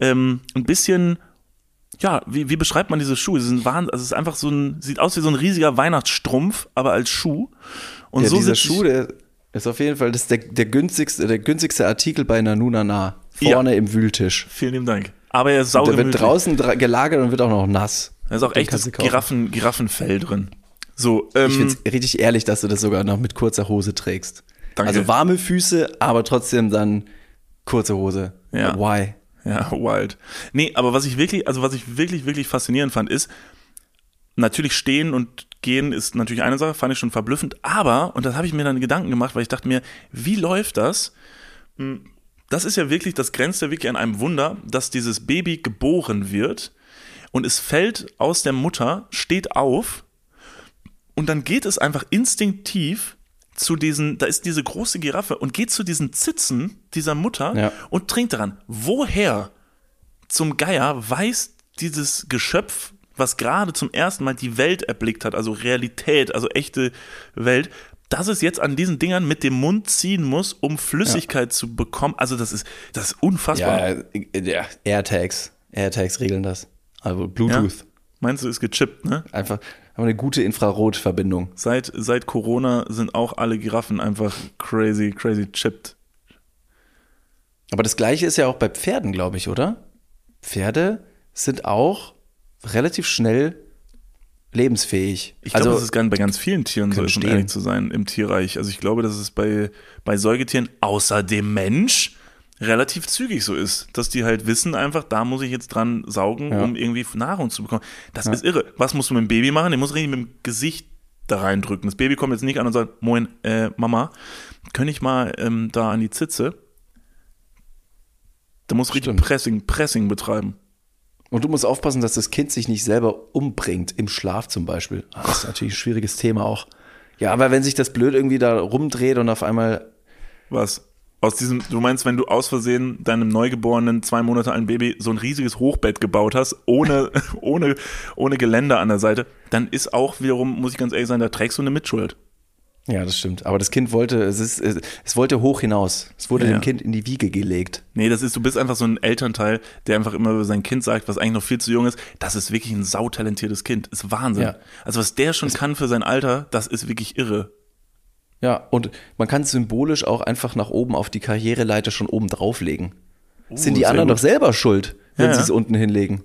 ähm, ein bisschen, ja, wie, wie beschreibt man diese Schuhe? Sie sind wahnsinnig, also es ist einfach so ein, sieht aus wie so ein riesiger Weihnachtsstrumpf, aber als Schuh. Und ja, so dieser Schuh, der ist auf jeden Fall das ist der, der günstigste, der günstigste Artikel bei Nanuna nah. Vorne ja. im Wühltisch. Vielen lieben Dank. Aber er ist sauer. Der wird draußen gelagert und wird auch noch nass. Da ist auch echtes Giraffen, Giraffenfell drin. So, ähm, ich finde es richtig ehrlich, dass du das sogar noch mit kurzer Hose trägst. Danke. Also warme Füße, aber trotzdem dann kurze Hose. Ja. Why? Ja, wild. Nee, aber was ich wirklich, also was ich wirklich, wirklich faszinierend fand, ist, natürlich stehen und gehen ist natürlich eine Sache, fand ich schon verblüffend, aber, und das habe ich mir dann Gedanken gemacht, weil ich dachte mir, wie läuft das? Das ist ja wirklich, das grenzt ja wirklich an einem Wunder, dass dieses Baby geboren wird und es fällt aus der Mutter, steht auf und dann geht es einfach instinktiv zu diesen, da ist diese große Giraffe und geht zu diesen Zitzen dieser Mutter ja. und trinkt daran. Woher zum Geier weiß dieses Geschöpf, was gerade zum ersten Mal die Welt erblickt hat, also Realität, also echte Welt, dass es jetzt an diesen Dingern mit dem Mund ziehen muss, um Flüssigkeit ja. zu bekommen. Also das ist, das ist unfassbar. Ja, ja, AirTags. AirTags regeln das. Also Bluetooth. Ja. Meinst du, ist gechippt, ne? Einfach haben eine gute Infrarotverbindung. Seit, seit Corona sind auch alle Giraffen einfach crazy, crazy chipped. Aber das gleiche ist ja auch bei Pferden, glaube ich, oder? Pferde sind auch relativ schnell lebensfähig. Ich glaube, also, das ist bei ganz vielen Tieren so, um ehrlich zu sein, im Tierreich. Also ich glaube, dass es bei, bei Säugetieren außer dem Mensch relativ zügig so ist, dass die halt wissen einfach, da muss ich jetzt dran saugen, ja. um irgendwie Nahrung zu bekommen. Das ja. ist irre. Was musst du mit dem Baby machen? Den muss richtig mit dem Gesicht da reindrücken. Das Baby kommt jetzt nicht an und sagt, moin, äh, Mama, könnte ich mal ähm, da an die Zitze? Da muss richtig Pressing, Pressing betreiben. Und du musst aufpassen, dass das Kind sich nicht selber umbringt, im Schlaf zum Beispiel. Das ist natürlich ein schwieriges Thema auch. Ja, aber wenn sich das blöd irgendwie da rumdreht und auf einmal Was? Aus diesem, du meinst, wenn du aus Versehen deinem neugeborenen, zwei Monate alten Baby so ein riesiges Hochbett gebaut hast, ohne, [laughs] ohne, ohne Geländer an der Seite, dann ist auch wiederum, muss ich ganz ehrlich sein, da trägst du eine Mitschuld. Ja, das stimmt. Aber das Kind wollte, es ist, es wollte hoch hinaus. Es wurde Ja. dem Kind in die Wiege gelegt. Nee, das ist, du bist einfach so ein Elternteil, der einfach immer über sein Kind sagt, was eigentlich noch viel zu jung ist. Das ist wirklich ein sautalentiertes Kind. Ist Wahnsinn. Ja. Also was der schon kann für sein Alter, das ist wirklich irre. Ja, und man kann es symbolisch auch einfach nach oben auf die Karriereleiter schon oben drauflegen. Sind die anderen gut. doch selber schuld, wenn Ja, sie ja. es unten hinlegen?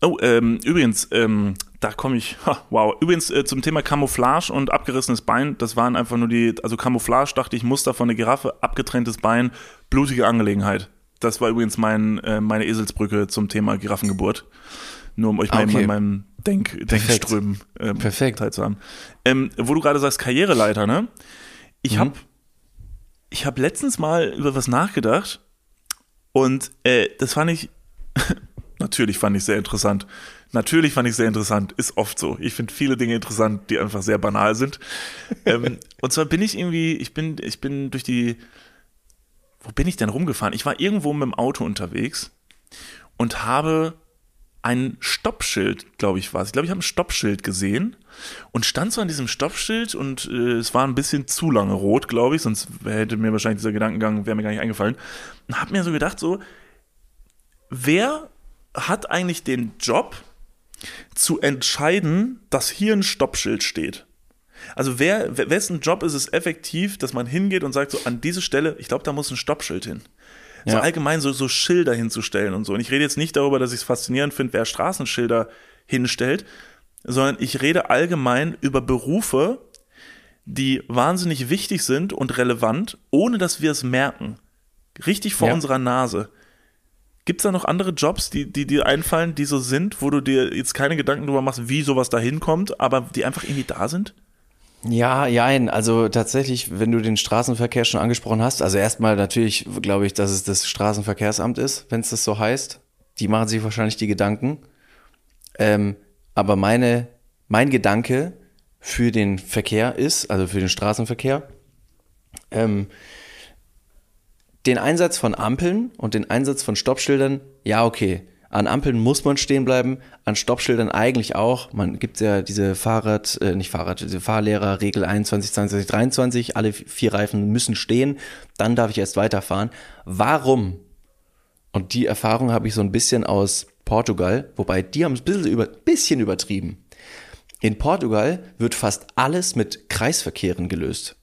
Oh, ähm, übrigens, ähm, da komme ich, ha, wow. Übrigens äh, zum Thema Camouflage und abgerissenes Bein, das waren einfach nur die, also Camouflage dachte ich, Muster von der Giraffe, abgetrenntes Bein, blutige Angelegenheit. Das war übrigens mein, äh, meine Eselsbrücke zum Thema Giraffengeburt. Nur um euch mal okay. in meinem Denk, Denkströmen ähm, Perfekt. teilzuhaben. Ähm, wo du gerade sagst, Karriereleiter, ne? Ich Mhm. habe ich hab letztens mal über was nachgedacht und äh, das fand ich, [laughs] natürlich fand ich sehr interessant. Natürlich fand ich sehr interessant, ist oft so. Ich finde viele Dinge interessant, die einfach sehr banal sind. [laughs] ähm, und zwar bin ich irgendwie, ich bin, ich bin durch die, wo bin ich denn rumgefahren? Ich war irgendwo mit dem Auto unterwegs und habe ein Stoppschild, glaube ich, war es. Ich glaube, ich habe ein Stoppschild gesehen und stand so an diesem Stoppschild und äh, es war ein bisschen zu lange rot, glaube ich, sonst hätte mir wahrscheinlich dieser Gedankengang, wäre mir gar nicht eingefallen. Und habe mir so gedacht, so, wer hat eigentlich den Job zu entscheiden, dass hier ein Stoppschild steht? Also wer, wessen Job ist es effektiv, dass man hingeht und sagt, so an diese Stelle, ich glaube, da muss ein Stoppschild hin. So Ja. allgemein so, so Schilder hinzustellen und so. Und ich rede jetzt nicht darüber, dass ich es faszinierend finde, wer Straßenschilder hinstellt, sondern ich rede allgemein über Berufe, die wahnsinnig wichtig sind und relevant, ohne dass wir es merken. Richtig vor Ja. unserer Nase. Gibt es da noch andere Jobs, die, die dir einfallen, die so sind, wo du dir jetzt keine Gedanken drüber machst, wie sowas da hinkommt, aber die einfach irgendwie da sind? Ja, jein. Also tatsächlich, wenn du den Straßenverkehr schon angesprochen hast, also erstmal natürlich glaube ich, dass es das Straßenverkehrsamt ist, wenn es das so heißt. Die machen sich wahrscheinlich die Gedanken. Ähm, aber meine, mein Gedanke für den Verkehr ist, also für den Straßenverkehr, ähm, den Einsatz von Ampeln und den Einsatz von Stoppschildern, ja, okay. An Ampeln muss man stehen bleiben, an Stoppschildern eigentlich auch. Man gibt ja diese Fahrrad, äh, nicht Fahrrad, diese Fahrlehrerregel 21, 22, 23, alle vier Reifen müssen stehen, dann darf ich erst weiterfahren. Warum? Und die Erfahrung habe ich so ein bisschen aus Portugal, wobei die haben es ein bisschen, über, bisschen übertrieben. In Portugal wird fast alles mit Kreisverkehren gelöst.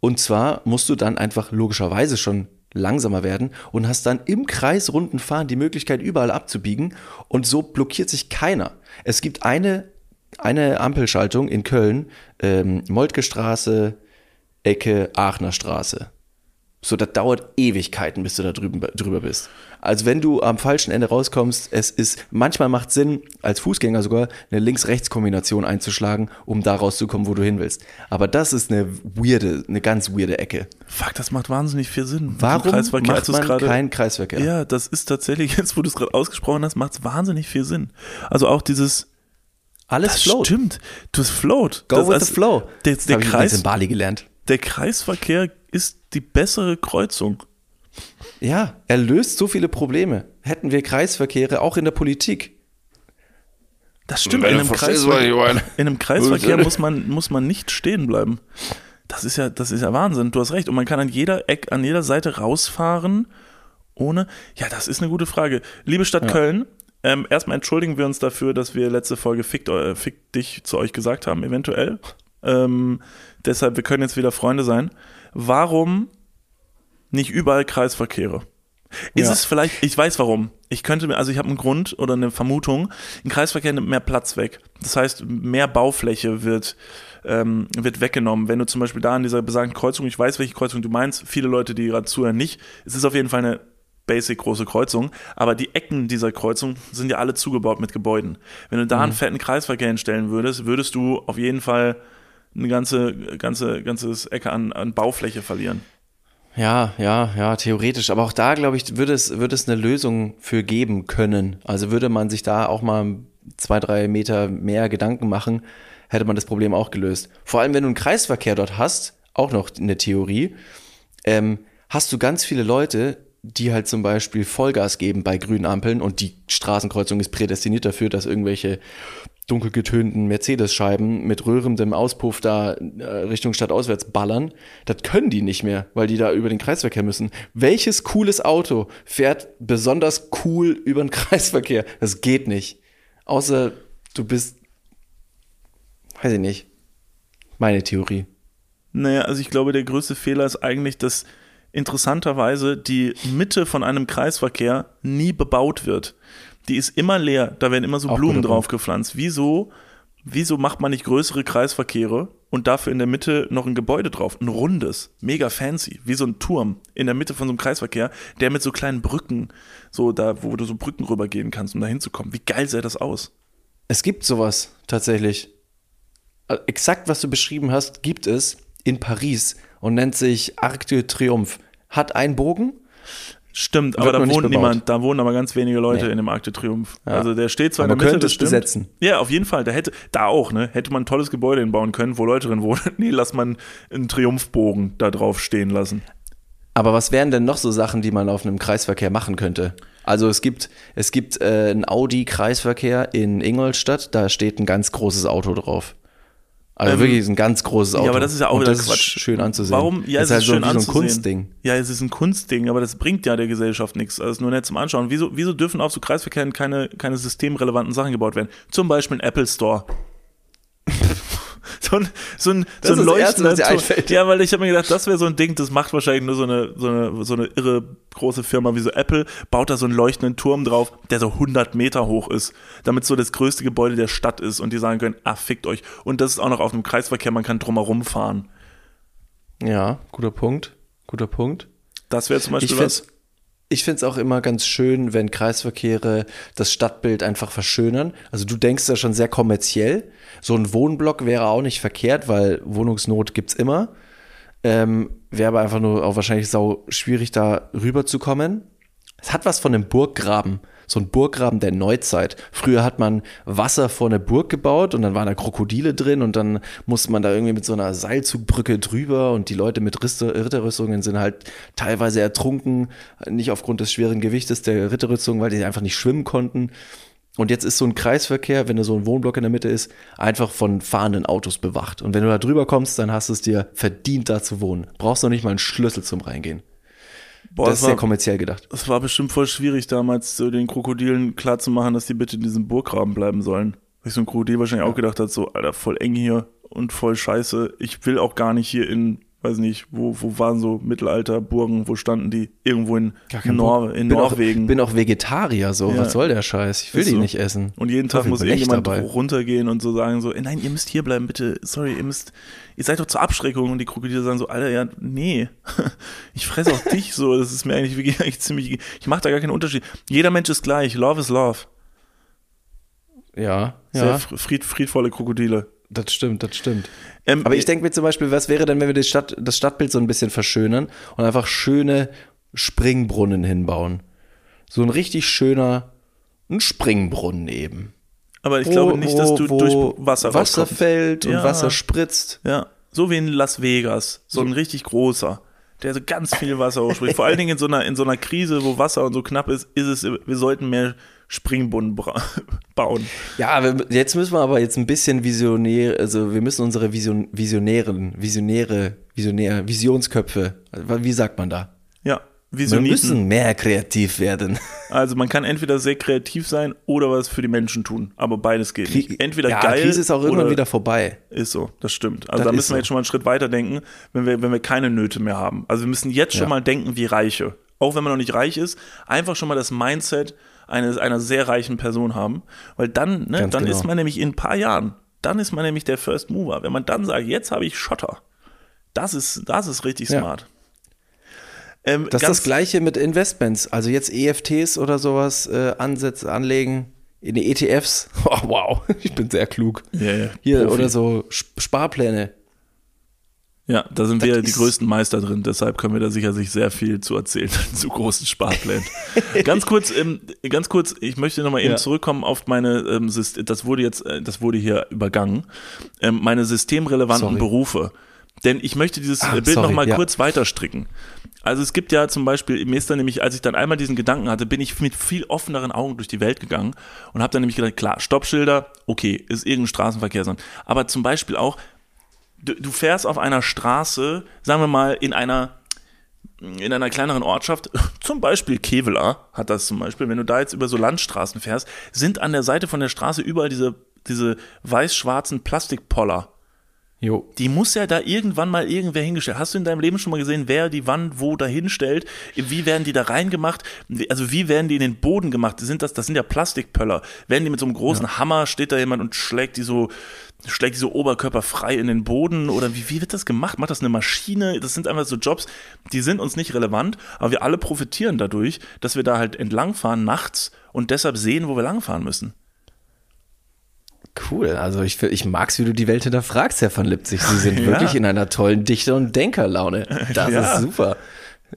Und zwar musst du dann einfach logischerweise schon langsamer werden und hast dann im kreisrunden Fahren die Möglichkeit, überall abzubiegen. Und so blockiert sich keiner. Es gibt eine, eine Ampelschaltung in Köln, ähm, Moltke Straße, Ecke Aachener Straße. So, das dauert Ewigkeiten, bis du da drüben, drüber bist. Also wenn du am falschen Ende rauskommst, es ist, manchmal macht Sinn, als Fußgänger sogar, eine Links-Rechts-Kombination einzuschlagen, um da rauszukommen, wo du hin willst. Aber das ist eine weirde, eine ganz weirde Ecke. Fuck, das macht wahnsinnig viel Sinn. Warum Kreisverkehr, macht man gerade- keinen Kreisverkehr? Ja, das ist tatsächlich, [laughs] jetzt wo du es gerade ausgesprochen hast, macht es wahnsinnig viel Sinn. Also auch dieses, Alles das float. stimmt, das float. Go das, with also the flow. Der, Das der, Kreis, in Bali gelernt. der Kreisverkehr ist die bessere Kreuzung. Ja, er löst so viele Probleme. Hätten wir Kreisverkehre auch in der Politik. Das stimmt. In einem, Kreisver [laughs] in einem Kreisverkehr muss man, muss man nicht stehen bleiben. Das ist ja, das ist ja Wahnsinn. Du hast recht. Und man kann an jeder Eck, an jeder Seite rausfahren, ohne. Ja, das ist eine gute Frage. Liebe Stadt Köln, ähm, erstmal entschuldigen wir uns dafür, dass wir letzte Folge Fick, äh, Fick dich zu euch gesagt haben, eventuell. Ähm, deshalb, wir können jetzt wieder Freunde sein. Warum nicht überall Kreisverkehre? Ist Ja. es vielleicht, ich weiß warum. Ich könnte mir, also ich habe einen Grund oder eine Vermutung, ein Kreisverkehr nimmt mehr Platz weg. Das heißt, mehr Baufläche wird, ähm, wird weggenommen. Wenn du zum Beispiel da an dieser besagten Kreuzung, ich weiß, welche Kreuzung du meinst, viele Leute, die gerade zuhören, nicht. Es ist auf jeden Fall eine basic große Kreuzung, aber die Ecken dieser Kreuzung sind ja alle zugebaut mit Gebäuden. Wenn du da einen fetten Kreisverkehr hinstellen würdest, würdest du auf jeden Fall eine ganze, ganze, ganzes Ecke an, an Baufläche verlieren. Ja, ja, ja, theoretisch. Aber auch da, glaube ich, würde es, würde es eine Lösung für geben können. Also würde man sich da auch mal zwei, drei Meter mehr Gedanken machen, hätte man das Problem auch gelöst. Vor allem, wenn du einen Kreisverkehr dort hast, auch noch eine Theorie, ähm, hast du ganz viele Leute, die halt zum Beispiel Vollgas geben bei grünen Ampeln und die Straßenkreuzung ist prädestiniert dafür, dass irgendwelche dunkel getönten Mercedes-Scheiben mit rührendem Auspuff da äh, Richtung Stadt auswärts ballern. Das können die nicht mehr, weil die da über den Kreisverkehr müssen. Welches cooles Auto fährt besonders cool über den [laughs] Kreisverkehr? Das geht nicht. Außer du bist, weiß ich nicht, meine Theorie. Naja, also ich glaube, der größte Fehler ist eigentlich, dass interessanterweise die Mitte von einem Kreisverkehr nie bebaut wird. Die ist immer leer, da werden immer so Auch Blumen drauf gepflanzt. Wieso, wieso macht man nicht größere Kreisverkehre und dafür in der Mitte noch ein Gebäude drauf? Ein rundes, mega fancy, wie so ein Turm in der Mitte von so einem Kreisverkehr, der mit so kleinen Brücken, so da, wo du so Brücken rübergehen kannst, um da hinzukommen. Wie geil sähe das aus? Es gibt sowas tatsächlich. Äh, Exakt, was du beschrieben hast, gibt es in Paris und nennt sich Arc de Triomphe. Hat einen Bogen, Stimmt, aber da wohnt bebaut. niemand, da wohnen aber ganz wenige Leute Nee. in dem Arc de Triomphe. Ja. Also der steht zwar Aber in der Mitte, könnte das es besetzen. Ja, auf jeden Fall. Da hätte, da auch, ne, hätte man ein tolles Gebäude hinbauen können, wo Leute drin wohnen. [laughs] Nee, lass man einen Triumphbogen da drauf stehen lassen. Aber was wären denn noch so Sachen, die man auf einem Kreisverkehr machen könnte? Also es gibt, es gibt äh, einen Audi-Kreisverkehr in Ingolstadt, da steht ein ganz großes Auto drauf. Also Ähm, wirklich ein ganz großes Auto. Ja, aber das ist ja auch Und wieder das ist Quatsch. schön anzusehen. Warum? Ja, das es ist halt ist so schön wie so ein anzusehen. Kunstding. Ja, es ist ein Kunstding, aber das bringt ja der Gesellschaft nichts. Also ist nur nett zum Anschauen. Wieso, wieso dürfen auf so Kreisverkehren keine, keine systemrelevanten Sachen gebaut werden? Zum Beispiel ein Apple Store. So ein, so ein, Das so ein Erste, leuchtender einfällt. Ja, weil ich habe mir gedacht, das wäre so ein Ding, das macht wahrscheinlich nur so eine, so eine, so eine irre große Firma wie so Apple, baut da so einen leuchtenden Turm drauf, der so 100 Meter hoch ist, damit so das größte Gebäude der Stadt ist und die sagen können, ah, fickt euch. Und das ist auch noch auf einem Kreisverkehr, man kann drumherum fahren. Ja, guter Punkt. Guter Punkt. Das wäre zum Beispiel was. Ich find's auch immer ganz schön, wenn Kreisverkehre das Stadtbild einfach verschönern. Also du denkst da schon sehr kommerziell. So ein Wohnblock wäre auch nicht verkehrt, weil Wohnungsnot gibt's immer. Ähm, wäre aber einfach nur auch wahrscheinlich sau schwierig, da rüberzukommen. Es hat was von einem Burggraben. So ein Burggraben der Neuzeit. Früher hat man Wasser vor eine Burg gebaut und dann waren da Krokodile drin und dann musste man da irgendwie mit so einer Seilzugbrücke drüber und die Leute mit Ritterrüstungen sind halt teilweise ertrunken, nicht aufgrund des schweren Gewichtes der Ritterrüstung, weil die einfach nicht schwimmen konnten. Und jetzt ist so ein Kreisverkehr, wenn da so ein Wohnblock in der Mitte ist, einfach von fahrenden Autos bewacht. Und wenn du da drüber kommst, dann hast du es dir verdient, da zu wohnen. Brauchst noch nicht mal einen Schlüssel zum Reingehen. Boah, das ist war, kommerziell gedacht. es war bestimmt voll schwierig damals, so den Krokodilen klarzumachen, dass die bitte in diesem Burggraben bleiben sollen. Weil sich so ein Krokodil wahrscheinlich auch gedacht hat, so, Alter, voll eng hier und voll scheiße. Ich will auch gar nicht hier in, weiß nicht, wo, wo waren so Mittelalterburgen, wo standen die? Irgendwo in, Nor in bin Norwegen. Auch, bin auch Vegetarier, so. Ja. Was soll der Scheiß? Ich will Ist die so. nicht essen. und jeden Tag muss irgendjemand dabei. runtergehen und so sagen so, "Ey, nein, ihr müsst hier bleiben, bitte. Sorry, ihr müsst, ihr seid doch zur Abschreckung. Und die Krokodile sagen so, Alter, ja, nee, [laughs] ich fresse auch dich so. Das ist mir eigentlich, wirklich eigentlich ziemlich, ich mache da gar keinen Unterschied. Jeder Mensch ist gleich. Love is love. Ja, Sehr ja, fr- fried, friedvolle Krokodile. Das stimmt, das stimmt. Ähm, Aber ich denke mir zum Beispiel, was wäre denn, wenn wir Stadt, das Stadtbild so ein bisschen verschönern und einfach schöne Springbrunnen hinbauen? So ein richtig schöner, ein Springbrunnen eben. aber ich glaube nicht, dass du wo durch Wasser Wasser rauskommst. fällt und Ja. Wasser spritzt. Ja, so wie in Las Vegas. So ein richtig großer, der so ganz viel Wasser ausspricht. Vor allen Dingen in so einer, in so einer Krise, wo Wasser und so knapp ist, ist es, wir sollten mehr Springbrunnen [laughs] bauen. Ja, wir, jetzt müssen wir aber jetzt ein bisschen visionär, also wir müssen unsere Vision, Visionären, Visionäre, Visionär, Visionsköpfe, wie sagt man da? Ja, Wir Visioniten. müssen mehr kreativ werden. [laughs] Also man kann entweder sehr kreativ sein oder was für die Menschen tun. Aber beides geht nicht. Entweder ja, geil Krise ist auch irgendwann wieder vorbei. Ist so, das stimmt. Also Das da müssen wir so. jetzt schon mal einen Schritt weiter denken, wenn wir, wenn wir keine Nöte mehr haben. Also wir müssen jetzt schon Ja. mal denken wie Reiche. Auch wenn man noch nicht reich ist, einfach schon mal das Mindset eines, einer sehr reichen Person haben. Weil dann, ne, Ganz dann genau. ist man nämlich in ein paar Jahren, dann ist man nämlich der First Mover. Wenn man dann sagt, jetzt habe ich Schotter, das ist, das ist richtig Ja. smart. Ähm, Das ist das gleiche mit Investments. Also jetzt EFTs oder sowas äh, ansetzen, anlegen in die ETFs. [laughs] Oh, wow, [laughs] ich bin sehr klug. Ja, Hier Profi. oder so Sp- Sparpläne. Ja, da sind wir Das die ist- größten Meister drin, deshalb können wir da sicherlich sehr viel zu erzählen [laughs] zu großen Sparplänen. [laughs] ganz kurz, ähm, ganz kurz, ich möchte nochmal eben Ja. zurückkommen auf meine, ähm, das wurde jetzt, äh, das wurde hier übergangen, ähm, meine systemrelevanten Sorry. Berufe. Denn ich möchte dieses Ah, äh, Bild nochmal ja. kurz weiter stricken. Also es gibt ja zum Beispiel, mir ist dann nämlich, als ich dann einmal diesen Gedanken hatte, bin ich mit viel offeneren Augen durch die Welt gegangen und habe dann nämlich gedacht, klar, Stoppschilder, okay, ist irgendein Straßenverkehrsamt. Aber zum Beispiel auch, du, du fährst auf einer Straße, sagen wir mal, in einer in einer kleineren Ortschaft, [laughs] zum Beispiel Kevela hat das zum Beispiel, wenn du da jetzt über so Landstraßen fährst, sind an der Seite von der Straße überall diese, diese weiß-schwarzen Plastikpoller. Jo. Die muss ja da irgendwann mal irgendwer hingestellt. Hast du in deinem Leben schon mal gesehen, wer die wann wo da hinstellt? Wie werden die da reingemacht? Also wie werden die in den Boden gemacht? Sind das, das sind ja Plastikpöller. Werden die mit so einem großen ja. Hammer, steht da jemand und schlägt die so, schlägt die so oberkörperfrei in den Boden? Oder wie, wie wird das gemacht? Macht das eine Maschine? Das sind einfach so Jobs, die sind uns nicht relevant, aber wir alle profitieren dadurch, dass wir da halt entlangfahren nachts und deshalb sehen, wo wir langfahren müssen. Cool, also ich, ich mag's, wie du die Welt hinterfragst, Herr von Lipzig. Sie sind ja. wirklich in einer tollen Dichter- und Denkerlaune. Das ja. ist super.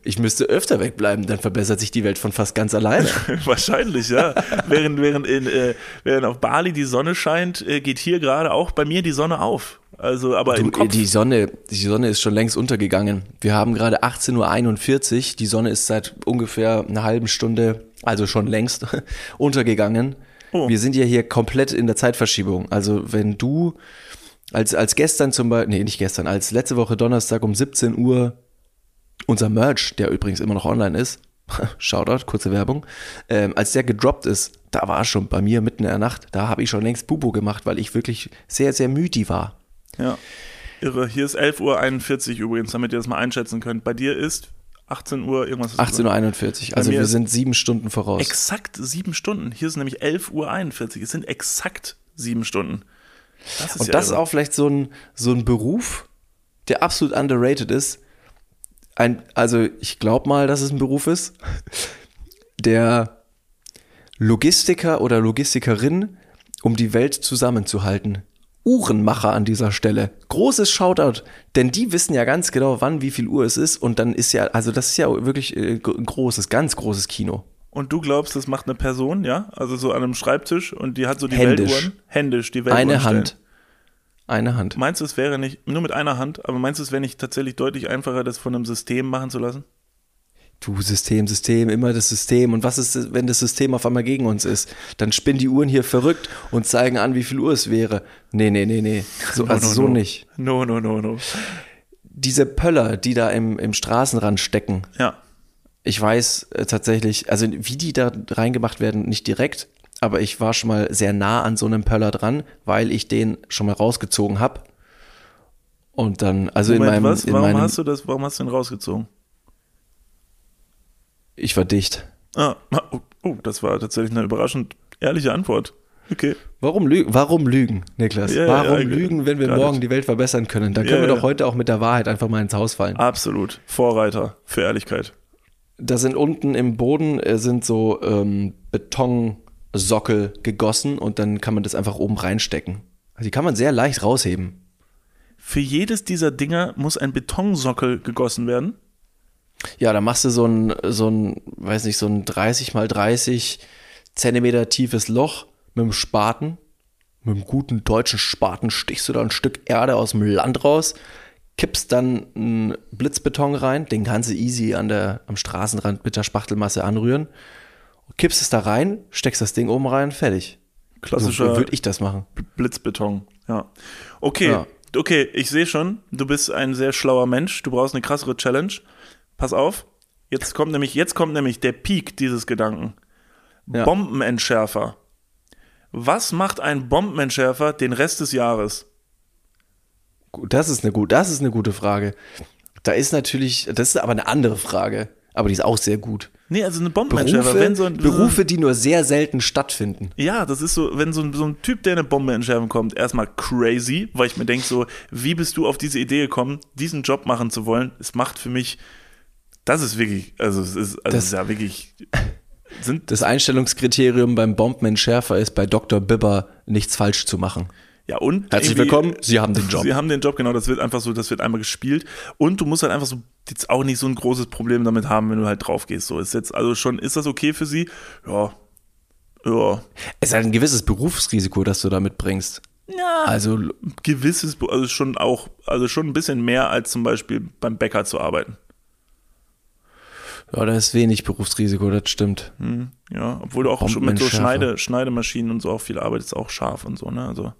Ich müsste öfter wegbleiben, dann verbessert sich die Welt von fast ganz alleine. [laughs] Wahrscheinlich, ja. während, während, in, äh, während auf Bali die Sonne scheint, äh, geht hier gerade auch bei mir die Sonne auf. Also, aber du, Kopf. Die Sonne, die Sonne ist schon längst untergegangen. Wir haben gerade 18.41 Uhr. Die Sonne ist seit ungefähr einer halben Stunde, also schon längst, [laughs] untergegangen. Oh. Wir sind ja hier komplett in der Zeitverschiebung. Also wenn du als, als gestern zum Beispiel, nee, nicht gestern, als letzte Woche Donnerstag um 17 Uhr unser Merch, der übrigens immer noch online ist, [laughs] Shoutout, kurze Werbung, ähm, als der gedroppt ist, da war schon bei mir mitten in der Nacht, da habe ich schon längst Bubu gemacht, weil ich wirklich sehr, sehr müde war. Ja, irre. Hier ist 11.41 Uhr übrigens, damit ihr das mal einschätzen könnt. Bei dir ist 18 Uhr irgendwas. 18.41 Uhr. Also wir sind sieben Stunden voraus. Exakt sieben Stunden. Hier ist nämlich 11.41 Uhr. Es sind exakt sieben Stunden. Das Und ja das irre. ist auch vielleicht so ein, so ein Beruf, der absolut underrated ist. Ein, also ich glaube mal, dass es ein Beruf ist, der Logistiker oder Logistikerin, um die Welt zusammenzuhalten. Uhrenmacher an dieser Stelle. Großes Shoutout, denn die wissen ja ganz genau, wann, wie viel Uhr es ist und dann ist ja, also das ist ja wirklich äh, ein großes, ganz großes Kino. Und du glaubst, das macht eine Person, ja? Also so an einem Schreibtisch und die hat so die Händisch. Weltuhren. Händisch, die Weltuhren. Eine Hand. Eine Hand. Meinst du, es wäre nicht, nur mit einer Hand, aber meinst du, es wäre nicht tatsächlich deutlich einfacher, das von einem System machen zu lassen? Du System, System, immer das System. Und was ist, wenn das System auf einmal gegen uns ist? Dann spinnen die Uhren hier verrückt und zeigen an, wie viel Uhr es wäre. Nee, nee, nee, nee. So, no, also no, so no. nicht. No, no, no, no. Diese Pöller, die da im, im Straßenrand stecken. Ja. Ich weiß äh, tatsächlich, also wie die da reingemacht werden, nicht direkt, aber ich war schon mal sehr nah an so einem Pöller dran, weil ich den schon mal rausgezogen habe. Und dann, also Moment, in meinem. Was? Warum meinem, hast du das, warum hast du den rausgezogen? Ich war dicht. Ah, oh, oh, das war tatsächlich eine überraschend ehrliche Antwort. Okay. Warum lügen, warum lügen Niklas? Ja, warum ja, lügen, wenn wir morgen nicht. die Welt verbessern können? Dann können ja, wir doch heute auch mit der Wahrheit einfach mal ins Haus fallen. Absolut. Vorreiter für Ehrlichkeit. Da sind unten im Boden äh, sind so ähm, Betonsockel gegossen und dann kann man das einfach oben reinstecken. Also die kann man sehr leicht rausheben. Für jedes dieser Dinger muss ein Betonsockel gegossen werden? Ja, da machst du so ein, so ein, weiß nicht, so ein 30 mal 30 Zentimeter tiefes Loch mit einem Spaten. Mit einem guten deutschen Spaten stichst du da ein Stück Erde aus dem Land raus, kippst dann einen Blitzbeton rein, den kannst du easy an der, am Straßenrand mit der Spachtelmasse anrühren. Kippst es da rein, steckst das Ding oben rein, fertig. Klassischer. So würde ich das machen. Blitzbeton, ja. Okay, ja. okay, ich sehe schon, du bist ein sehr schlauer Mensch, du brauchst eine krassere Challenge. Pass auf, jetzt kommt nämlich, jetzt kommt nämlich der Peak dieses Gedanken. Ja. Bombenentschärfer. Was macht ein Bombenentschärfer den Rest des Jahres? Das ist eine gut, das ist eine gute Frage. Da ist natürlich, das ist aber eine andere Frage, aber die ist auch sehr gut. Nee, also eine Bombenentschärfer, Berufe, wenn so ein, Berufe, die nur sehr selten stattfinden. Ja, das ist so, wenn so ein, so ein Typ, der eine Bombe entschärfen kommt, erstmal crazy, weil ich mir denke so, wie bist du auf diese Idee gekommen, diesen Job machen zu wollen? Es macht für mich das ist wirklich, also es ist, also das, ist ja wirklich. Sind das Einstellungskriterium beim Bombenentschärfer ist, bei Dr. Bibber nichts falsch zu machen. Ja, und. Herzlich willkommen, Sie haben den Job. Sie haben den Job, genau, das wird einfach so, das wird einmal gespielt. Und du musst halt einfach so jetzt auch nicht so ein großes Problem damit haben, wenn du halt drauf gehst. So ist jetzt, also schon, ist das okay für Sie? Ja. Ja. Es ist halt ein gewisses Berufsrisiko, das du da mitbringst. Ja. Also gewisses, also schon auch, also schon ein bisschen mehr als zum Beispiel beim Bäcker zu arbeiten. Ja, da ist wenig Berufsrisiko, das stimmt. Hm, ja, obwohl du auch schon mit so. Schneide, Schneidemaschinen und so auch viel arbeitest, auch scharf und so, ne? Also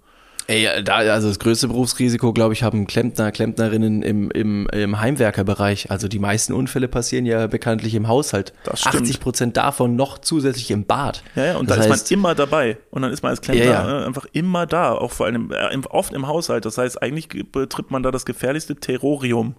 Ey, da, also das größte Berufsrisiko, glaube ich, haben Klempner, Klempnerinnen im, im, im Heimwerkerbereich. Also die meisten Unfälle passieren ja bekanntlich im Haushalt. Das stimmt. 80 Prozent davon noch zusätzlich im Bad. Ja, ja, und das da heißt, ist man immer dabei. Und dann ist man als Klempner Ja, ja. ne, einfach immer da, auch vor allem äh, oft im Haushalt. Das heißt, eigentlich betritt man da das gefährlichste Terrorium.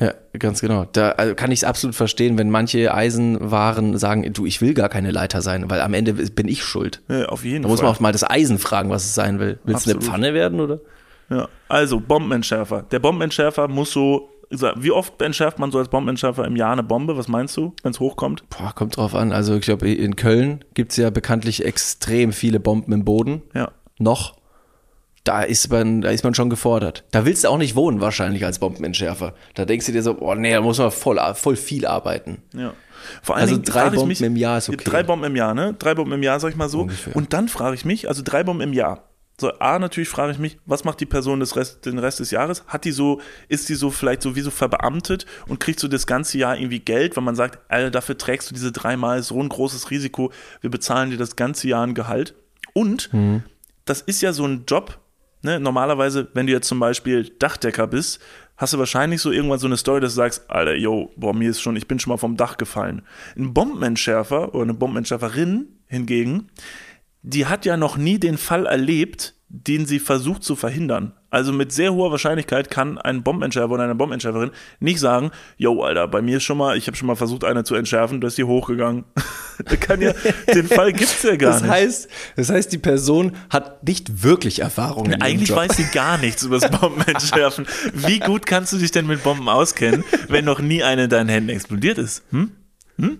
Ja, ganz genau. Da also kann ich es absolut verstehen, wenn manche Eisenwaren sagen, du, ich will gar keine Leiter sein, weil am Ende bin ich schuld. Ja, auf jeden Da muss Fall. man auch mal das Eisen fragen, was es sein will. Willst du eine. Pfanne werden oder? Ja. Also, Bombenentschärfer. Der Bombenentschärfer muss so, wie oft entschärft man so als Bombenentschärfer im Jahr eine Bombe? Was meinst du, wenn es hochkommt? Boah, kommt drauf an. Also ich glaube, in Köln gibt's ja bekanntlich extrem viele Bomben im Boden. Ja. Noch. Da ist man, da ist man schon gefordert. Da willst du auch nicht wohnen, wahrscheinlich als Bombenentschärfer. Da denkst du dir so, oh nee, da muss man voll, voll viel arbeiten. Ja. Vor allen Also Dingen drei Bomben mich, im Jahr ist okay. Drei Bomben im Jahr, ne? Drei Bomben im Jahr, sag ich mal so. Ungefähr. Und dann frage ich mich, also drei Bomben im Jahr. So, A, natürlich frage ich mich, was macht die Person des Rest, den Rest des Jahres? Hat die so, ist die so vielleicht sowieso verbeamtet und kriegt so das ganze Jahr irgendwie Geld, weil man sagt, Alter, dafür trägst du diese dreimal so ein großes Risiko, wir bezahlen dir das ganze Jahr ein Gehalt. Und Mhm. das ist ja so ein Job, ne? Normalerweise, wenn du jetzt zum Beispiel Dachdecker bist, hast du wahrscheinlich so irgendwann so eine Story, dass du sagst, Alter, yo, boah, mir ist schon, ich bin schon mal vom Dach gefallen. Ein Bombenentschärfer oder eine Bombenentschärferin hingegen, die hat ja noch nie den Fall erlebt, den sie versucht zu verhindern. Also mit sehr hoher Wahrscheinlichkeit kann ein Bombenentschärfer oder eine Bombenentschärferin nicht sagen, yo, Alter, bei mir ist schon mal, ich habe schon mal versucht, eine zu entschärfen, da ist die hochgegangen. [laughs] kann ja, den Fall gibt's ja gar Das nicht. heißt, das heißt, die Person hat nicht wirklich Erfahrung ihrem Eigentlich weiß sie gar nichts über das [laughs] Bombenentschärfen. Wie gut kannst du dich denn mit Bomben auskennen, wenn noch nie eine in deinen Händen explodiert ist? Hm? Hm?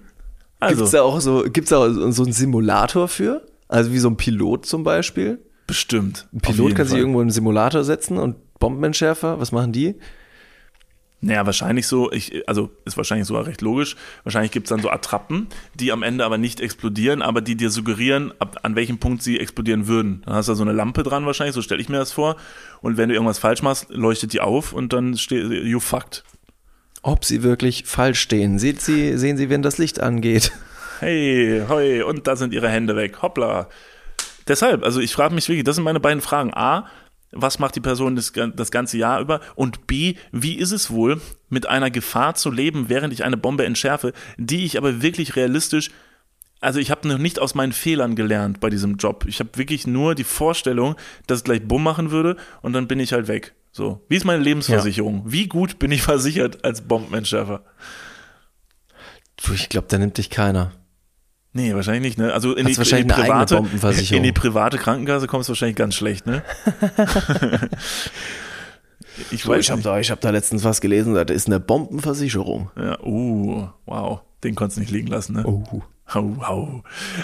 Also, Gibt's da auch so, gibt's da auch so einen Simulator für? Also wie so ein Pilot zum Beispiel? Bestimmt. Ein Pilot kann sich Fall. irgendwo in einen Simulator setzen und Bombenentschärfer, was machen die? Naja, wahrscheinlich so, ich, also ist wahrscheinlich sogar recht logisch. Wahrscheinlich gibt's dann so Attrappen, die am Ende aber nicht explodieren, aber die dir suggerieren, ab, an welchem Punkt sie explodieren würden. Dann hast du da so eine Lampe dran wahrscheinlich, so stelle ich mir das vor. Und wenn du irgendwas falsch machst, leuchtet die auf und dann steht, you fucked. Ob sie wirklich falsch stehen. Seht sie, sehen Sie, wenn das Licht angeht. Hey, hoi, und da sind ihre Hände weg. Hoppla. Deshalb, also ich frage mich wirklich, das sind meine beiden Fragen. A, was macht die Person das, das ganze Jahr über? Und B, wie ist es wohl, mit einer Gefahr zu leben, während ich eine Bombe entschärfe, die ich aber wirklich realistisch also ich habe noch nicht aus meinen Fehlern gelernt bei diesem Job. Ich habe wirklich nur die Vorstellung, dass es gleich Bumm machen würde und dann bin ich halt weg. So, wie ist meine Lebensversicherung? Wie gut bin ich [laughs] versichert als Bombenentschärfer? Du, ich glaube, da nimmt dich keiner. Nee, wahrscheinlich nicht, ne? Also in die, in die private, in die private Krankenkasse kommst du wahrscheinlich ganz schlecht, ne? [laughs] ich weiß ich habe da, ich hab da letztens was gelesen, da ist eine Bombenversicherung. Ja, uh, wow, den konntest du nicht liegen lassen, ne? Oh. Hau, hau.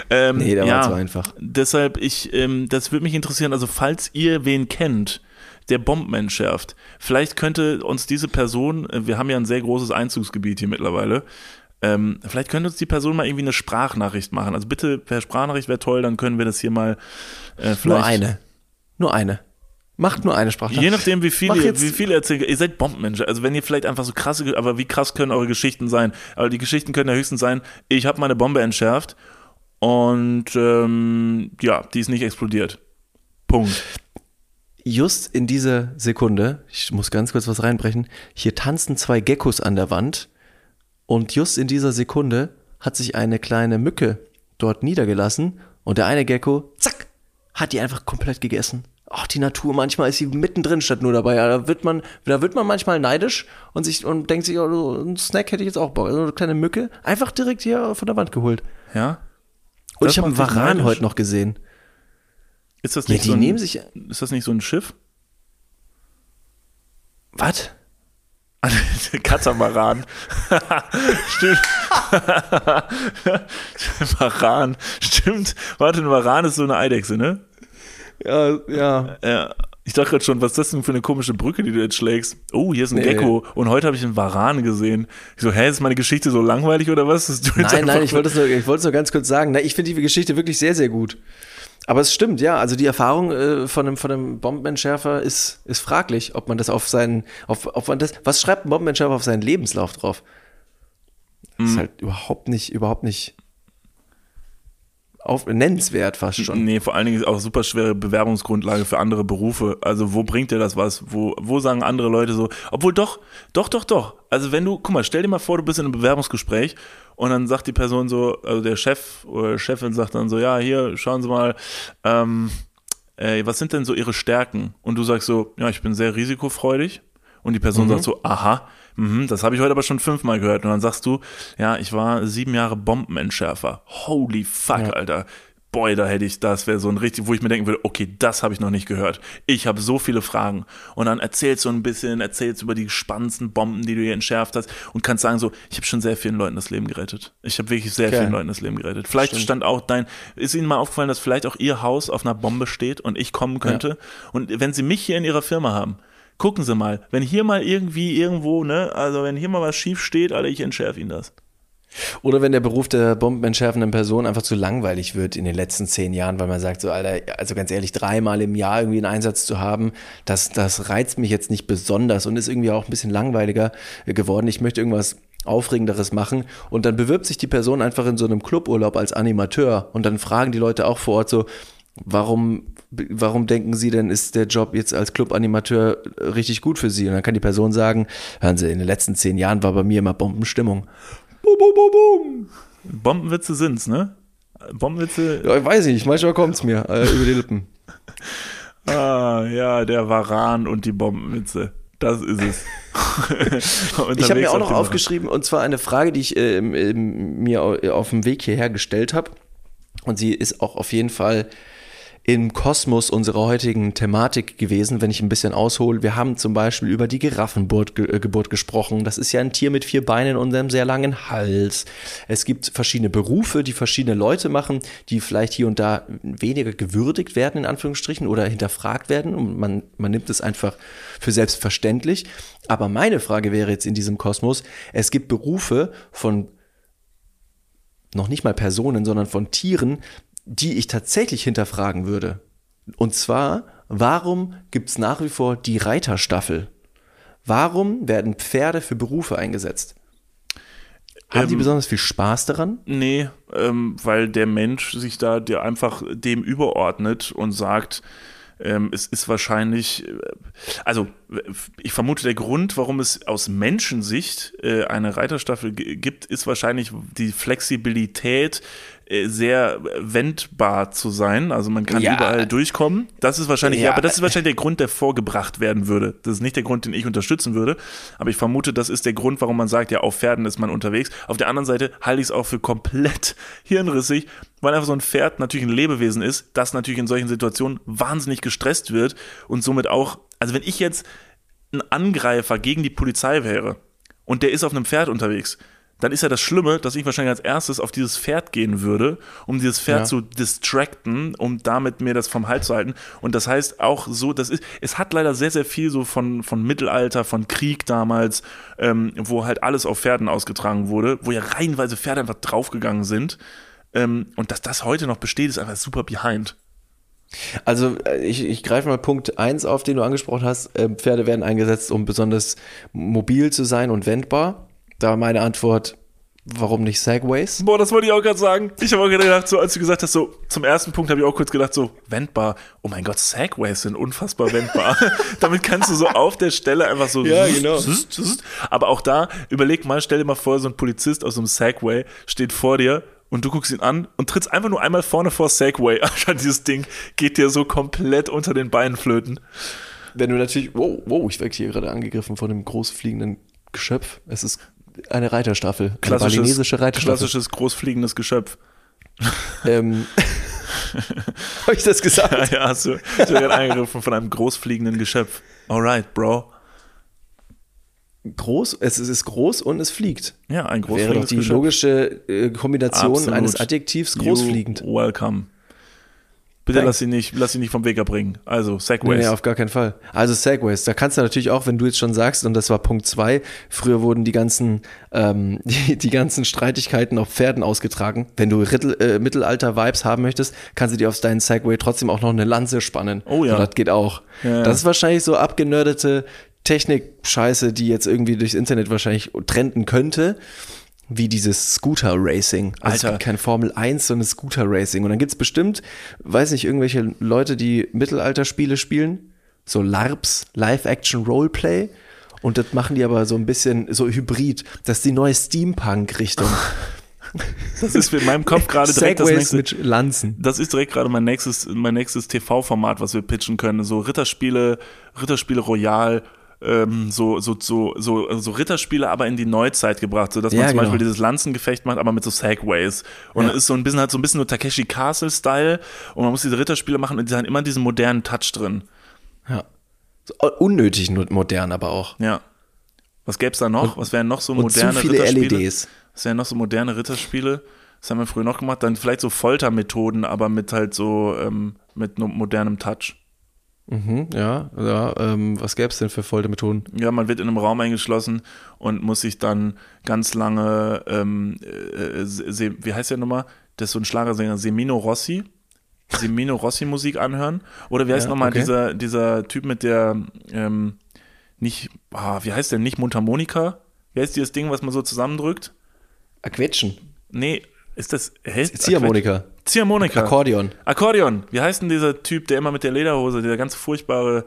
Ähm, Nee, der ja, war zu einfach. Deshalb, ich, ähm, das würde mich interessieren, also falls ihr wen kennt, der Bomben entschärft, vielleicht könnte uns diese Person, äh, wir haben ja ein sehr großes Einzugsgebiet hier mittlerweile, ähm, vielleicht könnte uns die Person mal irgendwie eine Sprachnachricht machen. Also bitte, per Sprachnachricht wäre toll, dann können wir das hier mal äh, vielleicht. Nur eine. Nur eine. Macht nur eine Sprachnachricht. Je nachdem, wie viel, Mach ihr, jetzt- wie viel ihr erzählt. Ihr seid Bombenmenschen. Also wenn ihr vielleicht einfach so krasse, aber wie krass können eure Geschichten sein? Aber die Geschichten können ja höchstens sein, ich habe meine Bombe entschärft und ähm, ja, die ist nicht explodiert. Punkt. Just in dieser Sekunde, ich muss ganz kurz was reinbrechen, hier tanzen zwei Geckos an der Wand und just in dieser Sekunde hat sich eine kleine Mücke dort niedergelassen und der eine Gecko, zack, hat die einfach komplett gegessen. Ach, die Natur, manchmal ist sie mittendrin statt nur dabei. Ja, Da wird man, da wird man manchmal neidisch und sich und denkt sich, oh, so ein Snack hätte ich jetzt auch Bock. Also eine kleine Mücke, einfach direkt hier von der Wand geholt. Ja? Und Das ich habe einen Varan neidisch. heute noch gesehen. Ist das Ja, nicht die so ein, ist das nicht so ein Schiff? Was? [laughs] Katamaran. [laughs] Stimmt. [laughs] Varan. Stimmt. Warte, ein Varan ist so eine Eidechse, ne? Ja, ja. Ja. Ich dachte gerade schon, was ist das denn für eine komische Brücke, die du jetzt schlägst? Oh, hier ist ein Nee. Gecko. Und heute habe ich einen Varan gesehen. Ich so, hä, ist meine Geschichte so langweilig oder was? Nein, nein, ich wollte es nur, ich nur ganz kurz sagen. Na, ich finde die Geschichte wirklich sehr, sehr gut. Aber es stimmt, ja. Also die Erfahrung äh, von einem, von einem Bombenentschärfer ist, ist fraglich, ob man das auf seinen, auf, ob man das, was schreibt ein Bombenentschärfer auf seinen Lebenslauf drauf? Das ist halt überhaupt nicht, überhaupt nicht auf, nennenswert fast schon. Nee, vor allen Dingen ist auch super schwere Bewerbungsgrundlage für andere Berufe. Also wo bringt dir das was? Wo, wo sagen andere Leute so, obwohl doch, doch, doch, doch. Also wenn du, guck mal, stell dir mal vor, du bist in einem Bewerbungsgespräch und dann sagt die Person so, also der Chef oder Chefin sagt dann so, ja, hier, schauen Sie mal, ähm, ey, was sind denn so Ihre Stärken? Und du sagst so, ja, ich bin sehr risikofreudig. Und die Person Mhm. sagt so, aha, mhm, das habe ich heute aber schon fünfmal gehört. Und dann sagst du, ja, ich war sieben Jahre Bombenentschärfer. Holy fuck, Ja. Alter. Boy, da hätte ich, das wäre so ein richtig, wo ich mir denken würde, okay, das habe ich noch nicht gehört. Ich habe so viele Fragen. Und dann erzählst du ein bisschen, erzählst über die spannendsten Bomben, die du hier entschärft hast und kannst sagen so, ich habe schon sehr vielen Leuten das Leben gerettet. Ich habe wirklich sehr Geil. vielen Leuten das Leben gerettet. Vielleicht Stimmt. stand auch dein, ist Ihnen mal aufgefallen, dass vielleicht auch Ihr Haus auf einer Bombe steht und ich kommen könnte. Und wenn Sie mich hier in Ihrer Firma haben, gucken Sie mal, wenn hier mal irgendwie irgendwo, ne, also wenn hier mal was schief steht, Alter, ich entschärfe Ihnen das. Oder wenn der Beruf der bombenentschärfenden Person einfach zu langweilig wird in den letzten zehn Jahren, weil man sagt so, Alter, also ganz ehrlich, dreimal im Jahr irgendwie einen Einsatz zu haben, das, das reizt mich jetzt nicht besonders und ist irgendwie auch ein bisschen langweiliger geworden. Ich möchte irgendwas Aufregenderes machen und dann bewirbt sich die Person einfach in so einem Cluburlaub als Animateur und dann fragen die Leute auch vor Ort so, warum, warum denken Sie denn, ist der Job jetzt als Clubanimateur richtig gut für Sie? Und dann kann die Person sagen, hören Sie, in den letzten zehn Jahren war bei mir immer Bombenstimmung. Bum, bum, bum, bum. Bombenwitze sind's, ne? Bombenwitze, Ja, ich weiß nicht, manchmal kommt's mir äh, über die Lippen. [laughs] ah, ja, der Varan und die Bombenwitze. Das ist es. [laughs] Ich habe mir auch noch aufgeschrieben. und zwar eine Frage, die ich ähm, ähm, mir au- auf dem Weg hierher gestellt habe. Und sie ist auch auf jeden Fall im Kosmos unserer heutigen Thematik gewesen, wenn ich ein bisschen aushole. Wir haben zum Beispiel über die Giraffengeburt ge äh, Geburt gesprochen. Das ist ja ein Tier mit vier Beinen und einem sehr langen Hals. Es gibt verschiedene Berufe, die verschiedene Leute machen, die vielleicht hier und da weniger gewürdigt werden, in Anführungsstrichen, oder hinterfragt werden. Und man, man nimmt es einfach für selbstverständlich. Aber meine Frage wäre jetzt in diesem Kosmos, es gibt Berufe von noch nicht mal Personen, sondern von Tieren, die ich tatsächlich hinterfragen würde. Und zwar, warum gibt es nach wie vor die Reiterstaffel? Warum werden Pferde für Berufe eingesetzt? Haben die Ähm, besonders viel Spaß daran? Nee, ähm, weil der Mensch sich da dir einfach dem überordnet und sagt, ähm, es ist wahrscheinlich, äh, also ich vermute, der Grund, warum es aus Menschensicht äh, eine Reiterstaffel gibt, ist wahrscheinlich die Flexibilität, sehr wendbar zu sein. Also man kann Ja. überall durchkommen. Das ist wahrscheinlich, ja. Ja. aber das ist wahrscheinlich der Grund, der vorgebracht werden würde. Das ist nicht der Grund, den ich unterstützen würde. Aber ich vermute, das ist der Grund, warum man sagt, ja, auf Pferden ist man unterwegs. Auf der anderen Seite halte ich es auch für komplett [laughs] hirnrissig, weil einfach so ein Pferd natürlich ein Lebewesen ist, das natürlich in solchen Situationen wahnsinnig gestresst wird und somit auch, also wenn ich jetzt ein Angreifer gegen die Polizei wäre und der ist auf einem Pferd unterwegs, dann ist ja das Schlimme, dass ich wahrscheinlich als erstes auf dieses Pferd gehen würde, um dieses Pferd Ja. zu distracten, um damit mir das vom Hals zu halten. Und das heißt auch so, das ist, es hat leider sehr, sehr viel so von, von Mittelalter, von Krieg damals, ähm, wo halt alles auf Pferden ausgetragen wurde, wo ja reihenweise Pferde einfach draufgegangen sind. Ähm, und dass das heute noch besteht, ist einfach super behind. Also äh, ich, ich greife mal Punkt 1 auf, den du angesprochen hast. Äh, Pferde werden eingesetzt, um besonders mobil zu sein und wendbar. Da meine Antwort, warum nicht Segways? Boah, das wollte ich auch gerade sagen. Ich habe auch gerade gedacht, so als du gesagt hast, so zum ersten Punkt habe ich auch kurz gedacht, so wendbar. Oh mein Gott, Segways sind unfassbar wendbar. [laughs] Damit kannst du so auf der Stelle einfach so. Ja, genau. Aber auch da, überleg mal, stell dir mal vor, so ein Polizist aus so einem Segway steht vor dir und du guckst ihn an und trittst einfach nur einmal vorne vor Segway. [laughs] Alter, dieses Ding geht dir so komplett unter den Beinen flöten. Wenn du natürlich, wow, wow, ich werde hier gerade angegriffen von einem großfliegenden Geschöpf. Es ist eine Reiterstaffel, eine Klassisches, Reiterstaffel. klassisches großfliegendes Geschöpf. Ähm, [laughs] Habe ich das gesagt? Ja, ja, hast du, ich werde gerade angegriffen von einem großfliegenden Geschöpf. Alright, Bro. Groß, es ist, groß und es fliegt. Ja, ein Wäre doch großfliegendes die Geschöpf. logische äh, Kombination Absolut. eines Adjektivs großfliegend. You welcome. Bitte lass sie nicht, lass sie nicht vom Weg abbringen. Also, Nee, Segways. nee, auf gar keinen Fall. Also Segways, da kannst du natürlich auch, wenn du jetzt schon sagst, und das war Punkt zwei, früher wurden die ganzen, ähm, [laughs] die, die ganzen Streitigkeiten auf Pferden ausgetragen. Wenn du Rittel, äh, Mittelalter-Vibes haben möchtest, kannst du dir auf deinen Segway trotzdem auch noch eine Lanze spannen. Oh ja. Und das geht auch. Ja, ja. Das ist wahrscheinlich so abgenördete Technik-Scheiße, die jetzt irgendwie durchs Internet wahrscheinlich trenden könnte. Wie dieses Scooter Racing. Also kein Formel 1, sondern Scooter Racing. Und dann gibt's bestimmt, weiß nicht, irgendwelche Leute, die Mittelalterspiele spielen, so LARPs, Live-Action Roleplay. Und das machen die aber so ein bisschen so hybrid. Das ist die neue Steampunk-Richtung. [laughs] Das ist in meinem Kopf [laughs] gerade direkt das nächste. mit Lanzen. Das ist direkt gerade mein nächstes, mein nächstes TV-Format, was wir pitchen können. So Ritterspiele, Ritterspiele Royal, ähm, so, so, so, so, so Ritterspiele, aber in die Neuzeit gebracht, so dass man Ja, zum genau. Beispiel dieses Lanzengefecht macht, aber mit so Segways. Und Ja. es ist so ein bisschen halt so ein bisschen nur Takeshi Castle-Style und man muss diese Ritterspiele machen und die haben immer diesen modernen Touch drin. Ja. So, äh, unnötig modern, aber auch. Ja. Was gäb's da noch? Was wären noch so Und moderne zu viele Ritterspiele? LEDs. Was wären noch so moderne Ritterspiele? Das haben wir früher noch gemacht. Dann vielleicht so Foltermethoden, aber mit halt so ähm, mit modernem Touch. Mhm, ja, ja. Ähm, was gäbe es denn für Foltermethoden? Ja, man wird in einem Raum eingeschlossen und muss sich dann ganz lange, ähm, äh, Se, wie heißt der nochmal? Das ist so ein Schlagersänger, Semino Rossi. Semino Rossi Musik anhören. Oder wie heißt Ja, nochmal okay. dieser, dieser Typ mit der, ähm, nicht, ah, wie heißt der, nicht Mundharmonika? Wie heißt dieses Ding, was man so zusammendrückt? Quetschen. Nee, ist das, hä? Ziehharmonika. Ziehharmonika. Akkordeon. Akkordeon. Wie heißt denn dieser Typ, der immer mit der Lederhose, dieser ganz furchtbare,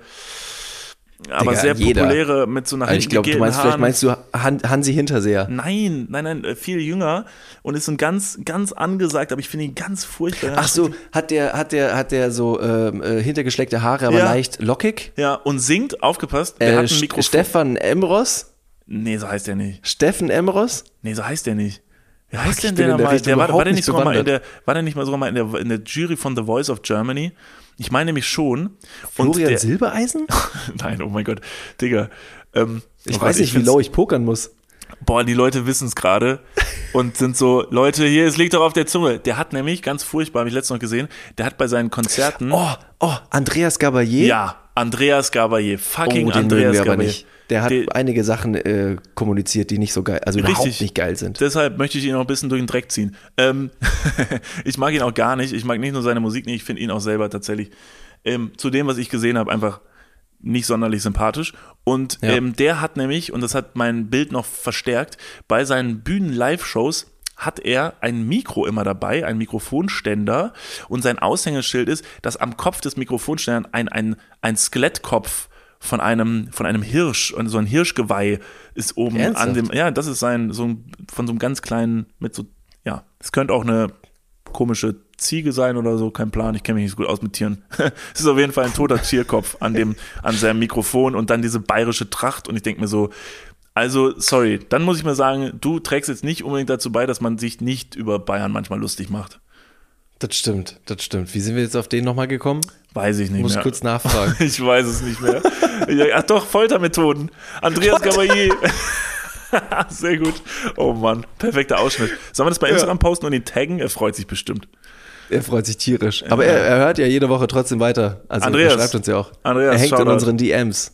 aber Digga, sehr jeder. populäre mit so nach Also ich glaube, du meinst, vielleicht meinst du Han Hansi Hinterseher. Nein, nein, nein, äh, viel jünger und ist so ein ganz, ganz angesagt, aber ich finde ihn ganz furchtbar. Ach so, hat der, hat der, hat der so ähm, äh, hintergeschleckte Haare, aber Ja. leicht lockig? Ja, und singt, aufgepasst, der Äh, hat ein Mikrofon. Stefan Emros? nee, so heißt der nicht. Steffen Emros? Nee, so heißt der nicht. Wie heißt denn bin der in der war, war der nicht sogar mal in der, war der nicht mal sogar mal in der, in der Jury von The Voice of Germany? Ich meine nämlich schon. Und Florian der, Silbereisen? [laughs] Nein, oh mein Gott, Digga. Ähm, Ich oh weiß nicht, wie low ich pokern muss. Boah, die Leute wissen es gerade und sind so, Leute, hier, es liegt doch auf der Zunge. Der hat nämlich, ganz furchtbar, habe ich letztens noch gesehen, der hat bei seinen Konzerten, Oh, oh, Andreas Gabalier? ja, Andreas Gabalier, Oh, fucking den Andreas Gabalier. Der hat Der- einige Sachen äh, kommuniziert, die nicht so geil, also überhaupt Richtig. nicht geil sind. Deshalb möchte ich ihn auch ein bisschen durch den Dreck ziehen. Ähm, [laughs] ich mag ihn auch gar nicht. Ich mag nicht nur seine Musik nicht, ich finde ihn auch selber tatsächlich ähm, zu dem, was ich gesehen habe, einfach nicht sonderlich sympathisch. Und Ja. ähm, der hat nämlich, und das hat mein Bild noch verstärkt, bei seinen Bühnen-Live-Shows hat er ein Mikro immer dabei, ein Mikrofonständer und sein Aushängeschild ist, dass am Kopf des Mikrofonständers ein, ein, ein Skelettkopf von einem, von einem Hirsch, und so ein Hirschgeweih ist oben an Ernsthaft? dem, ja, das ist sein, so ein, von so einem ganz kleinen, mit so, ja, es könnte auch eine komische Ziege sein oder so, kein Plan, ich kenne mich nicht so gut aus mit Tieren. [laughs] es ist auf jeden Fall ein toter Tierkopf an dem, an seinem Mikrofon und dann diese bayerische Tracht und ich denke mir so, also, sorry, dann muss ich mal sagen, du trägst jetzt nicht unbedingt dazu bei, dass man sich nicht über Bayern manchmal lustig macht. Das stimmt, das stimmt. Wie sind wir jetzt auf den nochmal gekommen? Weiß ich nicht Muss mehr. kurz nachfragen. [laughs] Ich weiß es nicht mehr. Ja, Ach doch, Foltermethoden. Andreas Gabalier. [laughs] Sehr gut. Oh Mann, perfekter Ausschnitt. Sollen wir das bei Instagram posten und ihn taggen? Er freut sich bestimmt. Er freut sich tierisch. Aber er, er hört ja jede Woche trotzdem weiter. Also Andreas. er schreibt uns ja auch. Andreas, er hängt in unseren DMs.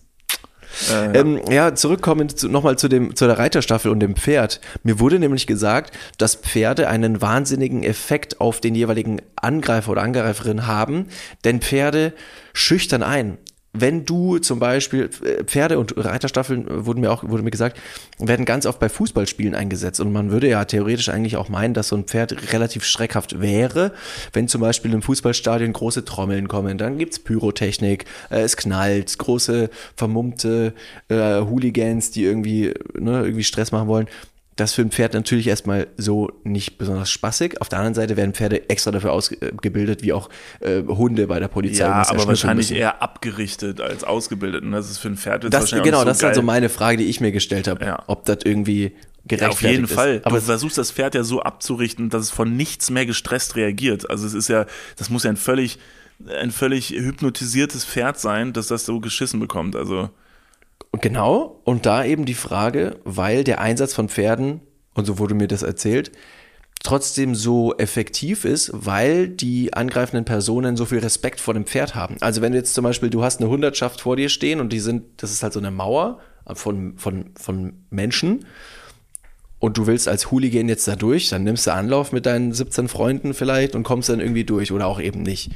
Äh, Ähm, ja, zurückkommend zu, nochmal zu, dem, zu der Reiterstaffel und dem Pferd. Mir wurde nämlich gesagt, dass Pferde einen wahnsinnigen Effekt auf den jeweiligen Angreifer oder Angreiferin haben, denn Pferde schüchtern ein. Wenn du zum Beispiel äh, Pferde und Reiterstaffeln äh, wurden mir auch wurde mir gesagt werden ganz oft bei Fußballspielen eingesetzt und man würde ja theoretisch eigentlich auch meinen, dass so ein Pferd relativ schreckhaft wäre, wenn zum Beispiel im Fußballstadion große Trommeln kommen, dann gibt's Pyrotechnik, äh, es knallt, große vermummte äh, Hooligans, die irgendwie ne, irgendwie Stress machen wollen. Das für ein Pferd natürlich erstmal so nicht besonders spaßig. Auf der anderen Seite werden Pferde extra dafür ausgebildet, wie auch äh, Hunde bei der Polizei. ja, aber wahrscheinlich müssen. eher abgerichtet als ausgebildet. Und das ist für ein Pferd jetzt Das, wahrscheinlich genau, nicht das so ist also meine Frage, die ich mir gestellt habe, Ja. ob das irgendwie Ja, auf jeden ist. Fall. Aber du versuchst das Pferd ja so abzurichten, dass es von nichts mehr gestresst reagiert. Also es ist ja, das muss ja ein völlig, ein völlig hypnotisiertes Pferd sein, dass das so geschissen bekommt. Also genau, und da eben die Frage, weil der Einsatz von Pferden, und so wurde mir das erzählt, trotzdem so effektiv ist, weil die angreifenden Personen so viel Respekt vor dem Pferd haben. Also wenn du jetzt zum Beispiel, du hast eine Hundertschaft vor dir stehen und die sind, das ist halt so eine Mauer von, von, von Menschen und du willst als Hooligan jetzt da durch, dann nimmst du Anlauf mit deinen 17 Freunden vielleicht und kommst dann irgendwie durch oder auch eben nicht.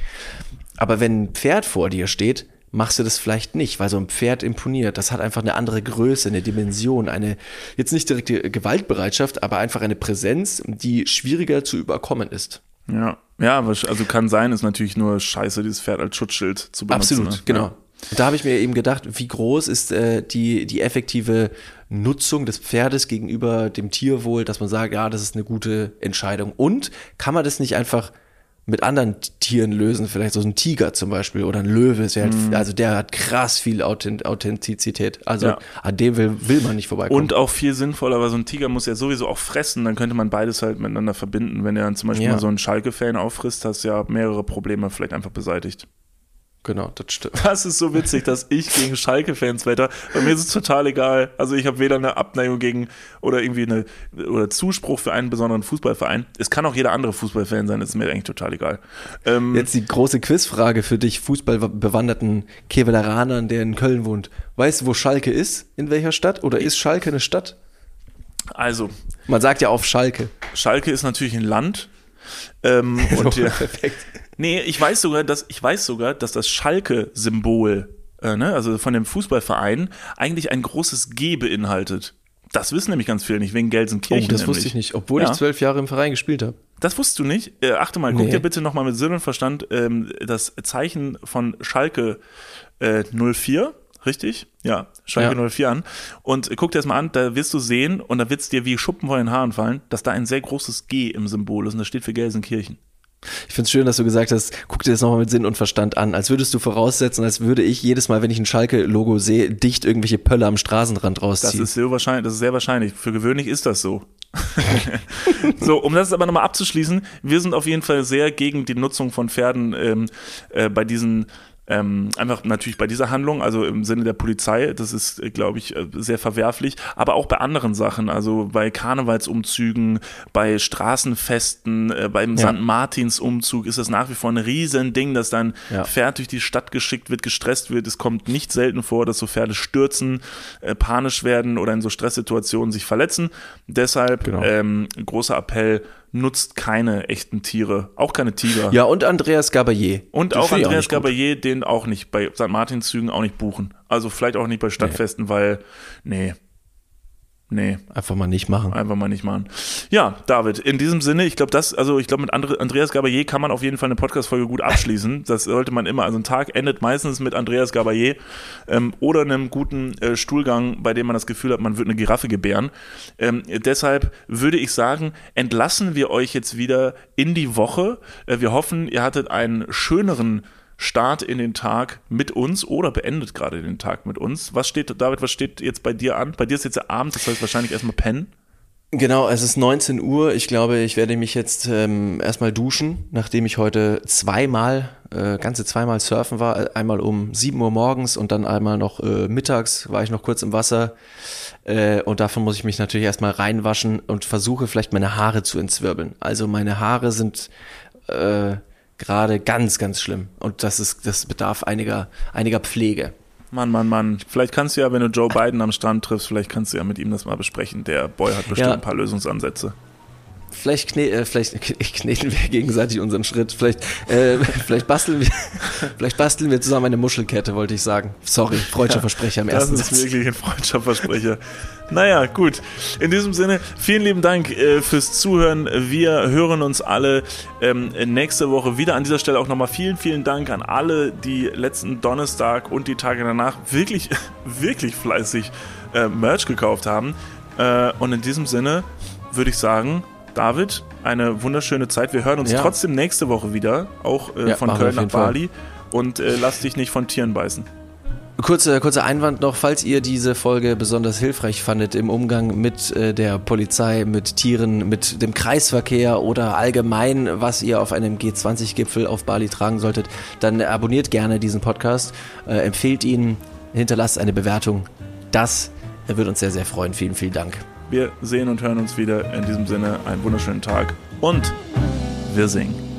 Aber wenn ein Pferd vor dir steht, machst du das vielleicht nicht, weil so ein Pferd imponiert. Das hat einfach eine andere Größe, eine Dimension, eine, jetzt nicht direkte Gewaltbereitschaft, aber einfach eine Präsenz, die schwieriger zu überkommen ist. Ja, ja, also kann sein, ist natürlich nur scheiße, dieses Pferd als Schutzschild zu benutzen. Absolut, ne? genau. Ja. Da habe ich mir eben gedacht, wie groß ist äh, die, die effektive Nutzung des Pferdes gegenüber dem Tierwohl, dass man sagt, ja, das ist eine gute Entscheidung. Und kann man das nicht einfach mit anderen Tieren lösen, vielleicht so ein Tiger zum Beispiel oder ein Löwe, ist ja halt, also der hat krass viel Authent Authentizität. Also Ja. an dem will, will man nicht vorbeikommen. Und auch viel sinnvoller, weil so ein Tiger muss ja sowieso auch fressen, dann könnte man beides halt miteinander verbinden. Wenn er dann zum Beispiel Ja. mal so einen Schalke-Fan auffrisst, hast du ja mehrere Probleme vielleicht einfach beseitigt. Genau, das stimmt. [laughs] Das ist so witzig, dass ich gegen Schalke-Fans wetter. Bei mir ist es total egal. Also ich habe weder eine Abneigung gegen oder irgendwie eine oder Zuspruch für einen besonderen Fußballverein. Es kann auch jeder andere Fußballfan sein, das ist mir eigentlich total egal. Ähm, Jetzt die große Quizfrage für dich, fußballbewanderten Kevelanern, der in Köln wohnt. Weißt du, wo Schalke ist? In welcher Stadt? Oder ist Schalke eine Stadt? also, Man sagt ja auf Schalke. Schalke ist natürlich ein Land. Ähm, und [laughs] ja, Perfekt. Nee, ich weiß sogar, dass ich weiß sogar, dass das Schalke-Symbol, äh, ne, also von dem Fußballverein, eigentlich ein großes G beinhaltet. Das wissen nämlich ganz viele nicht, wegen Oh, Gelsenkirchen. das nämlich. wusste ich nicht, obwohl Ja. ich zwölf Jahre im Verein gespielt habe. Das wusstest du nicht? Äh, achte mal, guck Nee. dir bitte nochmal mit Sinn und Verstand ähm, das Zeichen von Schalke äh, 04, richtig? Ja, Schalke Ja. 04 an. Und äh, guck dir das mal an, da wirst du sehen, und da wird es dir wie Schuppen vor den Haaren fallen, dass da ein sehr großes G im Symbol ist und das steht für Gelsenkirchen. Ich finde es schön, dass du gesagt hast, guck dir das nochmal mit Sinn und Verstand an. Als würdest du voraussetzen, als würde ich jedes Mal, wenn ich ein Schalke-Logo sehe, dicht irgendwelche Pölle am Straßenrand Das rausziehen. ist sehr wahrscheinlich, das ist sehr wahrscheinlich. Für gewöhnlich ist das so. [laughs] so, um das aber nochmal abzuschließen, wir sind auf jeden Fall sehr gegen die Nutzung von Pferden ähm, äh, bei diesen ähm, einfach natürlich bei dieser Handlung, also im Sinne der Polizei, das ist, glaube ich, äh, sehr verwerflich, aber auch bei anderen Sachen, also bei Karnevalsumzügen, bei Straßenfesten, äh, beim Ja. St. Martins-Umzug ist das nach wie vor ein Riesending, dass dann Ja. Pferd durch die Stadt geschickt wird, gestresst wird. Es kommt nicht selten vor, dass so Pferde stürzen, äh, panisch werden oder in so Stresssituationen sich verletzen. Deshalb Genau. ähm, großer Appell, nutzt keine echten Tiere, auch keine Tiger. ja, und Andreas Gabayé. Und auch Andreas. Gabayé, den auch nicht bei St. Martinszügen auch nicht buchen. Also vielleicht auch nicht bei Stadtfesten, weil, nee, nee, Einfach mal nicht machen. einfach mal nicht machen. Ja, David, in diesem Sinne, ich glaube, das, also ich glaube, mit Andre, Andreas Gabayé kann man auf jeden Fall eine Podcast-Folge gut abschließen. [laughs] Das sollte man immer. Also ein Tag endet meistens mit Andreas Gabayé ähm, oder einem guten äh, Stuhlgang, bei dem man das Gefühl hat, man wird eine Giraffe gebären. Ähm, deshalb würde ich sagen, entlassen wir euch jetzt wieder in die Woche. Äh, wir hoffen, ihr hattet einen schöneren Start in den Tag mit uns oder beendet gerade den Tag mit uns. Was steht, David, was steht jetzt bei dir an? Bei dir ist jetzt Abend, das heißt wahrscheinlich erstmal pennen. Genau, es ist 19 Uhr. Ich glaube, ich werde mich jetzt ähm, erstmal duschen, nachdem ich heute zweimal, äh, ganze zweimal surfen war. Einmal um 7 Uhr morgens und dann einmal noch äh, mittags war ich noch kurz im Wasser. Äh, und davon muss ich mich natürlich erstmal reinwaschen und versuche vielleicht meine Haare zu entzwirbeln. Also meine Haare sind äh, gerade ganz, ganz schlimm. Und das ist, das bedarf einiger, einiger Pflege. Mann, Mann, Mann. Vielleicht kannst du ja, wenn du Joe Biden am Strand triffst, vielleicht kannst du ja mit ihm das mal besprechen. Der Boy hat bestimmt Ja. ein paar Lösungsansätze. Vielleicht, kne äh, vielleicht [laughs] kneten wir gegenseitig unseren Schritt. Vielleicht, äh, [laughs] vielleicht, basteln wir, [laughs] vielleicht basteln wir zusammen eine Muschelkette, wollte ich sagen. Sorry, freudscher Versprecher im Das ersten ist Satz. wirklich ein Freundschaftsversprecher. Naja, gut. In diesem Sinne, vielen lieben Dank äh, fürs Zuhören. Wir hören uns alle ähm, nächste Woche wieder. An dieser Stelle auch nochmal vielen, vielen Dank an alle, die letzten Donnerstag und die Tage danach wirklich, wirklich fleißig äh, Merch gekauft haben. Äh, und in diesem Sinne würde ich sagen, David, eine wunderschöne Zeit. Wir hören uns Ja. trotzdem nächste Woche wieder, auch äh, Ja, von Köln nach jeden Fall. Bali. Und äh, lass dich nicht von Tieren beißen. Kurzer, kurzer Einwand noch, falls ihr diese Folge besonders hilfreich fandet im Umgang mit äh, der Polizei, mit Tieren, mit dem Kreisverkehr oder allgemein, was ihr auf einem G20-Gipfel auf Bali tragen solltet, dann abonniert gerne diesen Podcast, äh, empfehlt ihn, hinterlasst eine Bewertung. Das wird uns sehr, sehr freuen. Vielen, vielen Dank. Wir sehen und hören uns wieder. In diesem Sinne einen wunderschönen Tag und wir singen.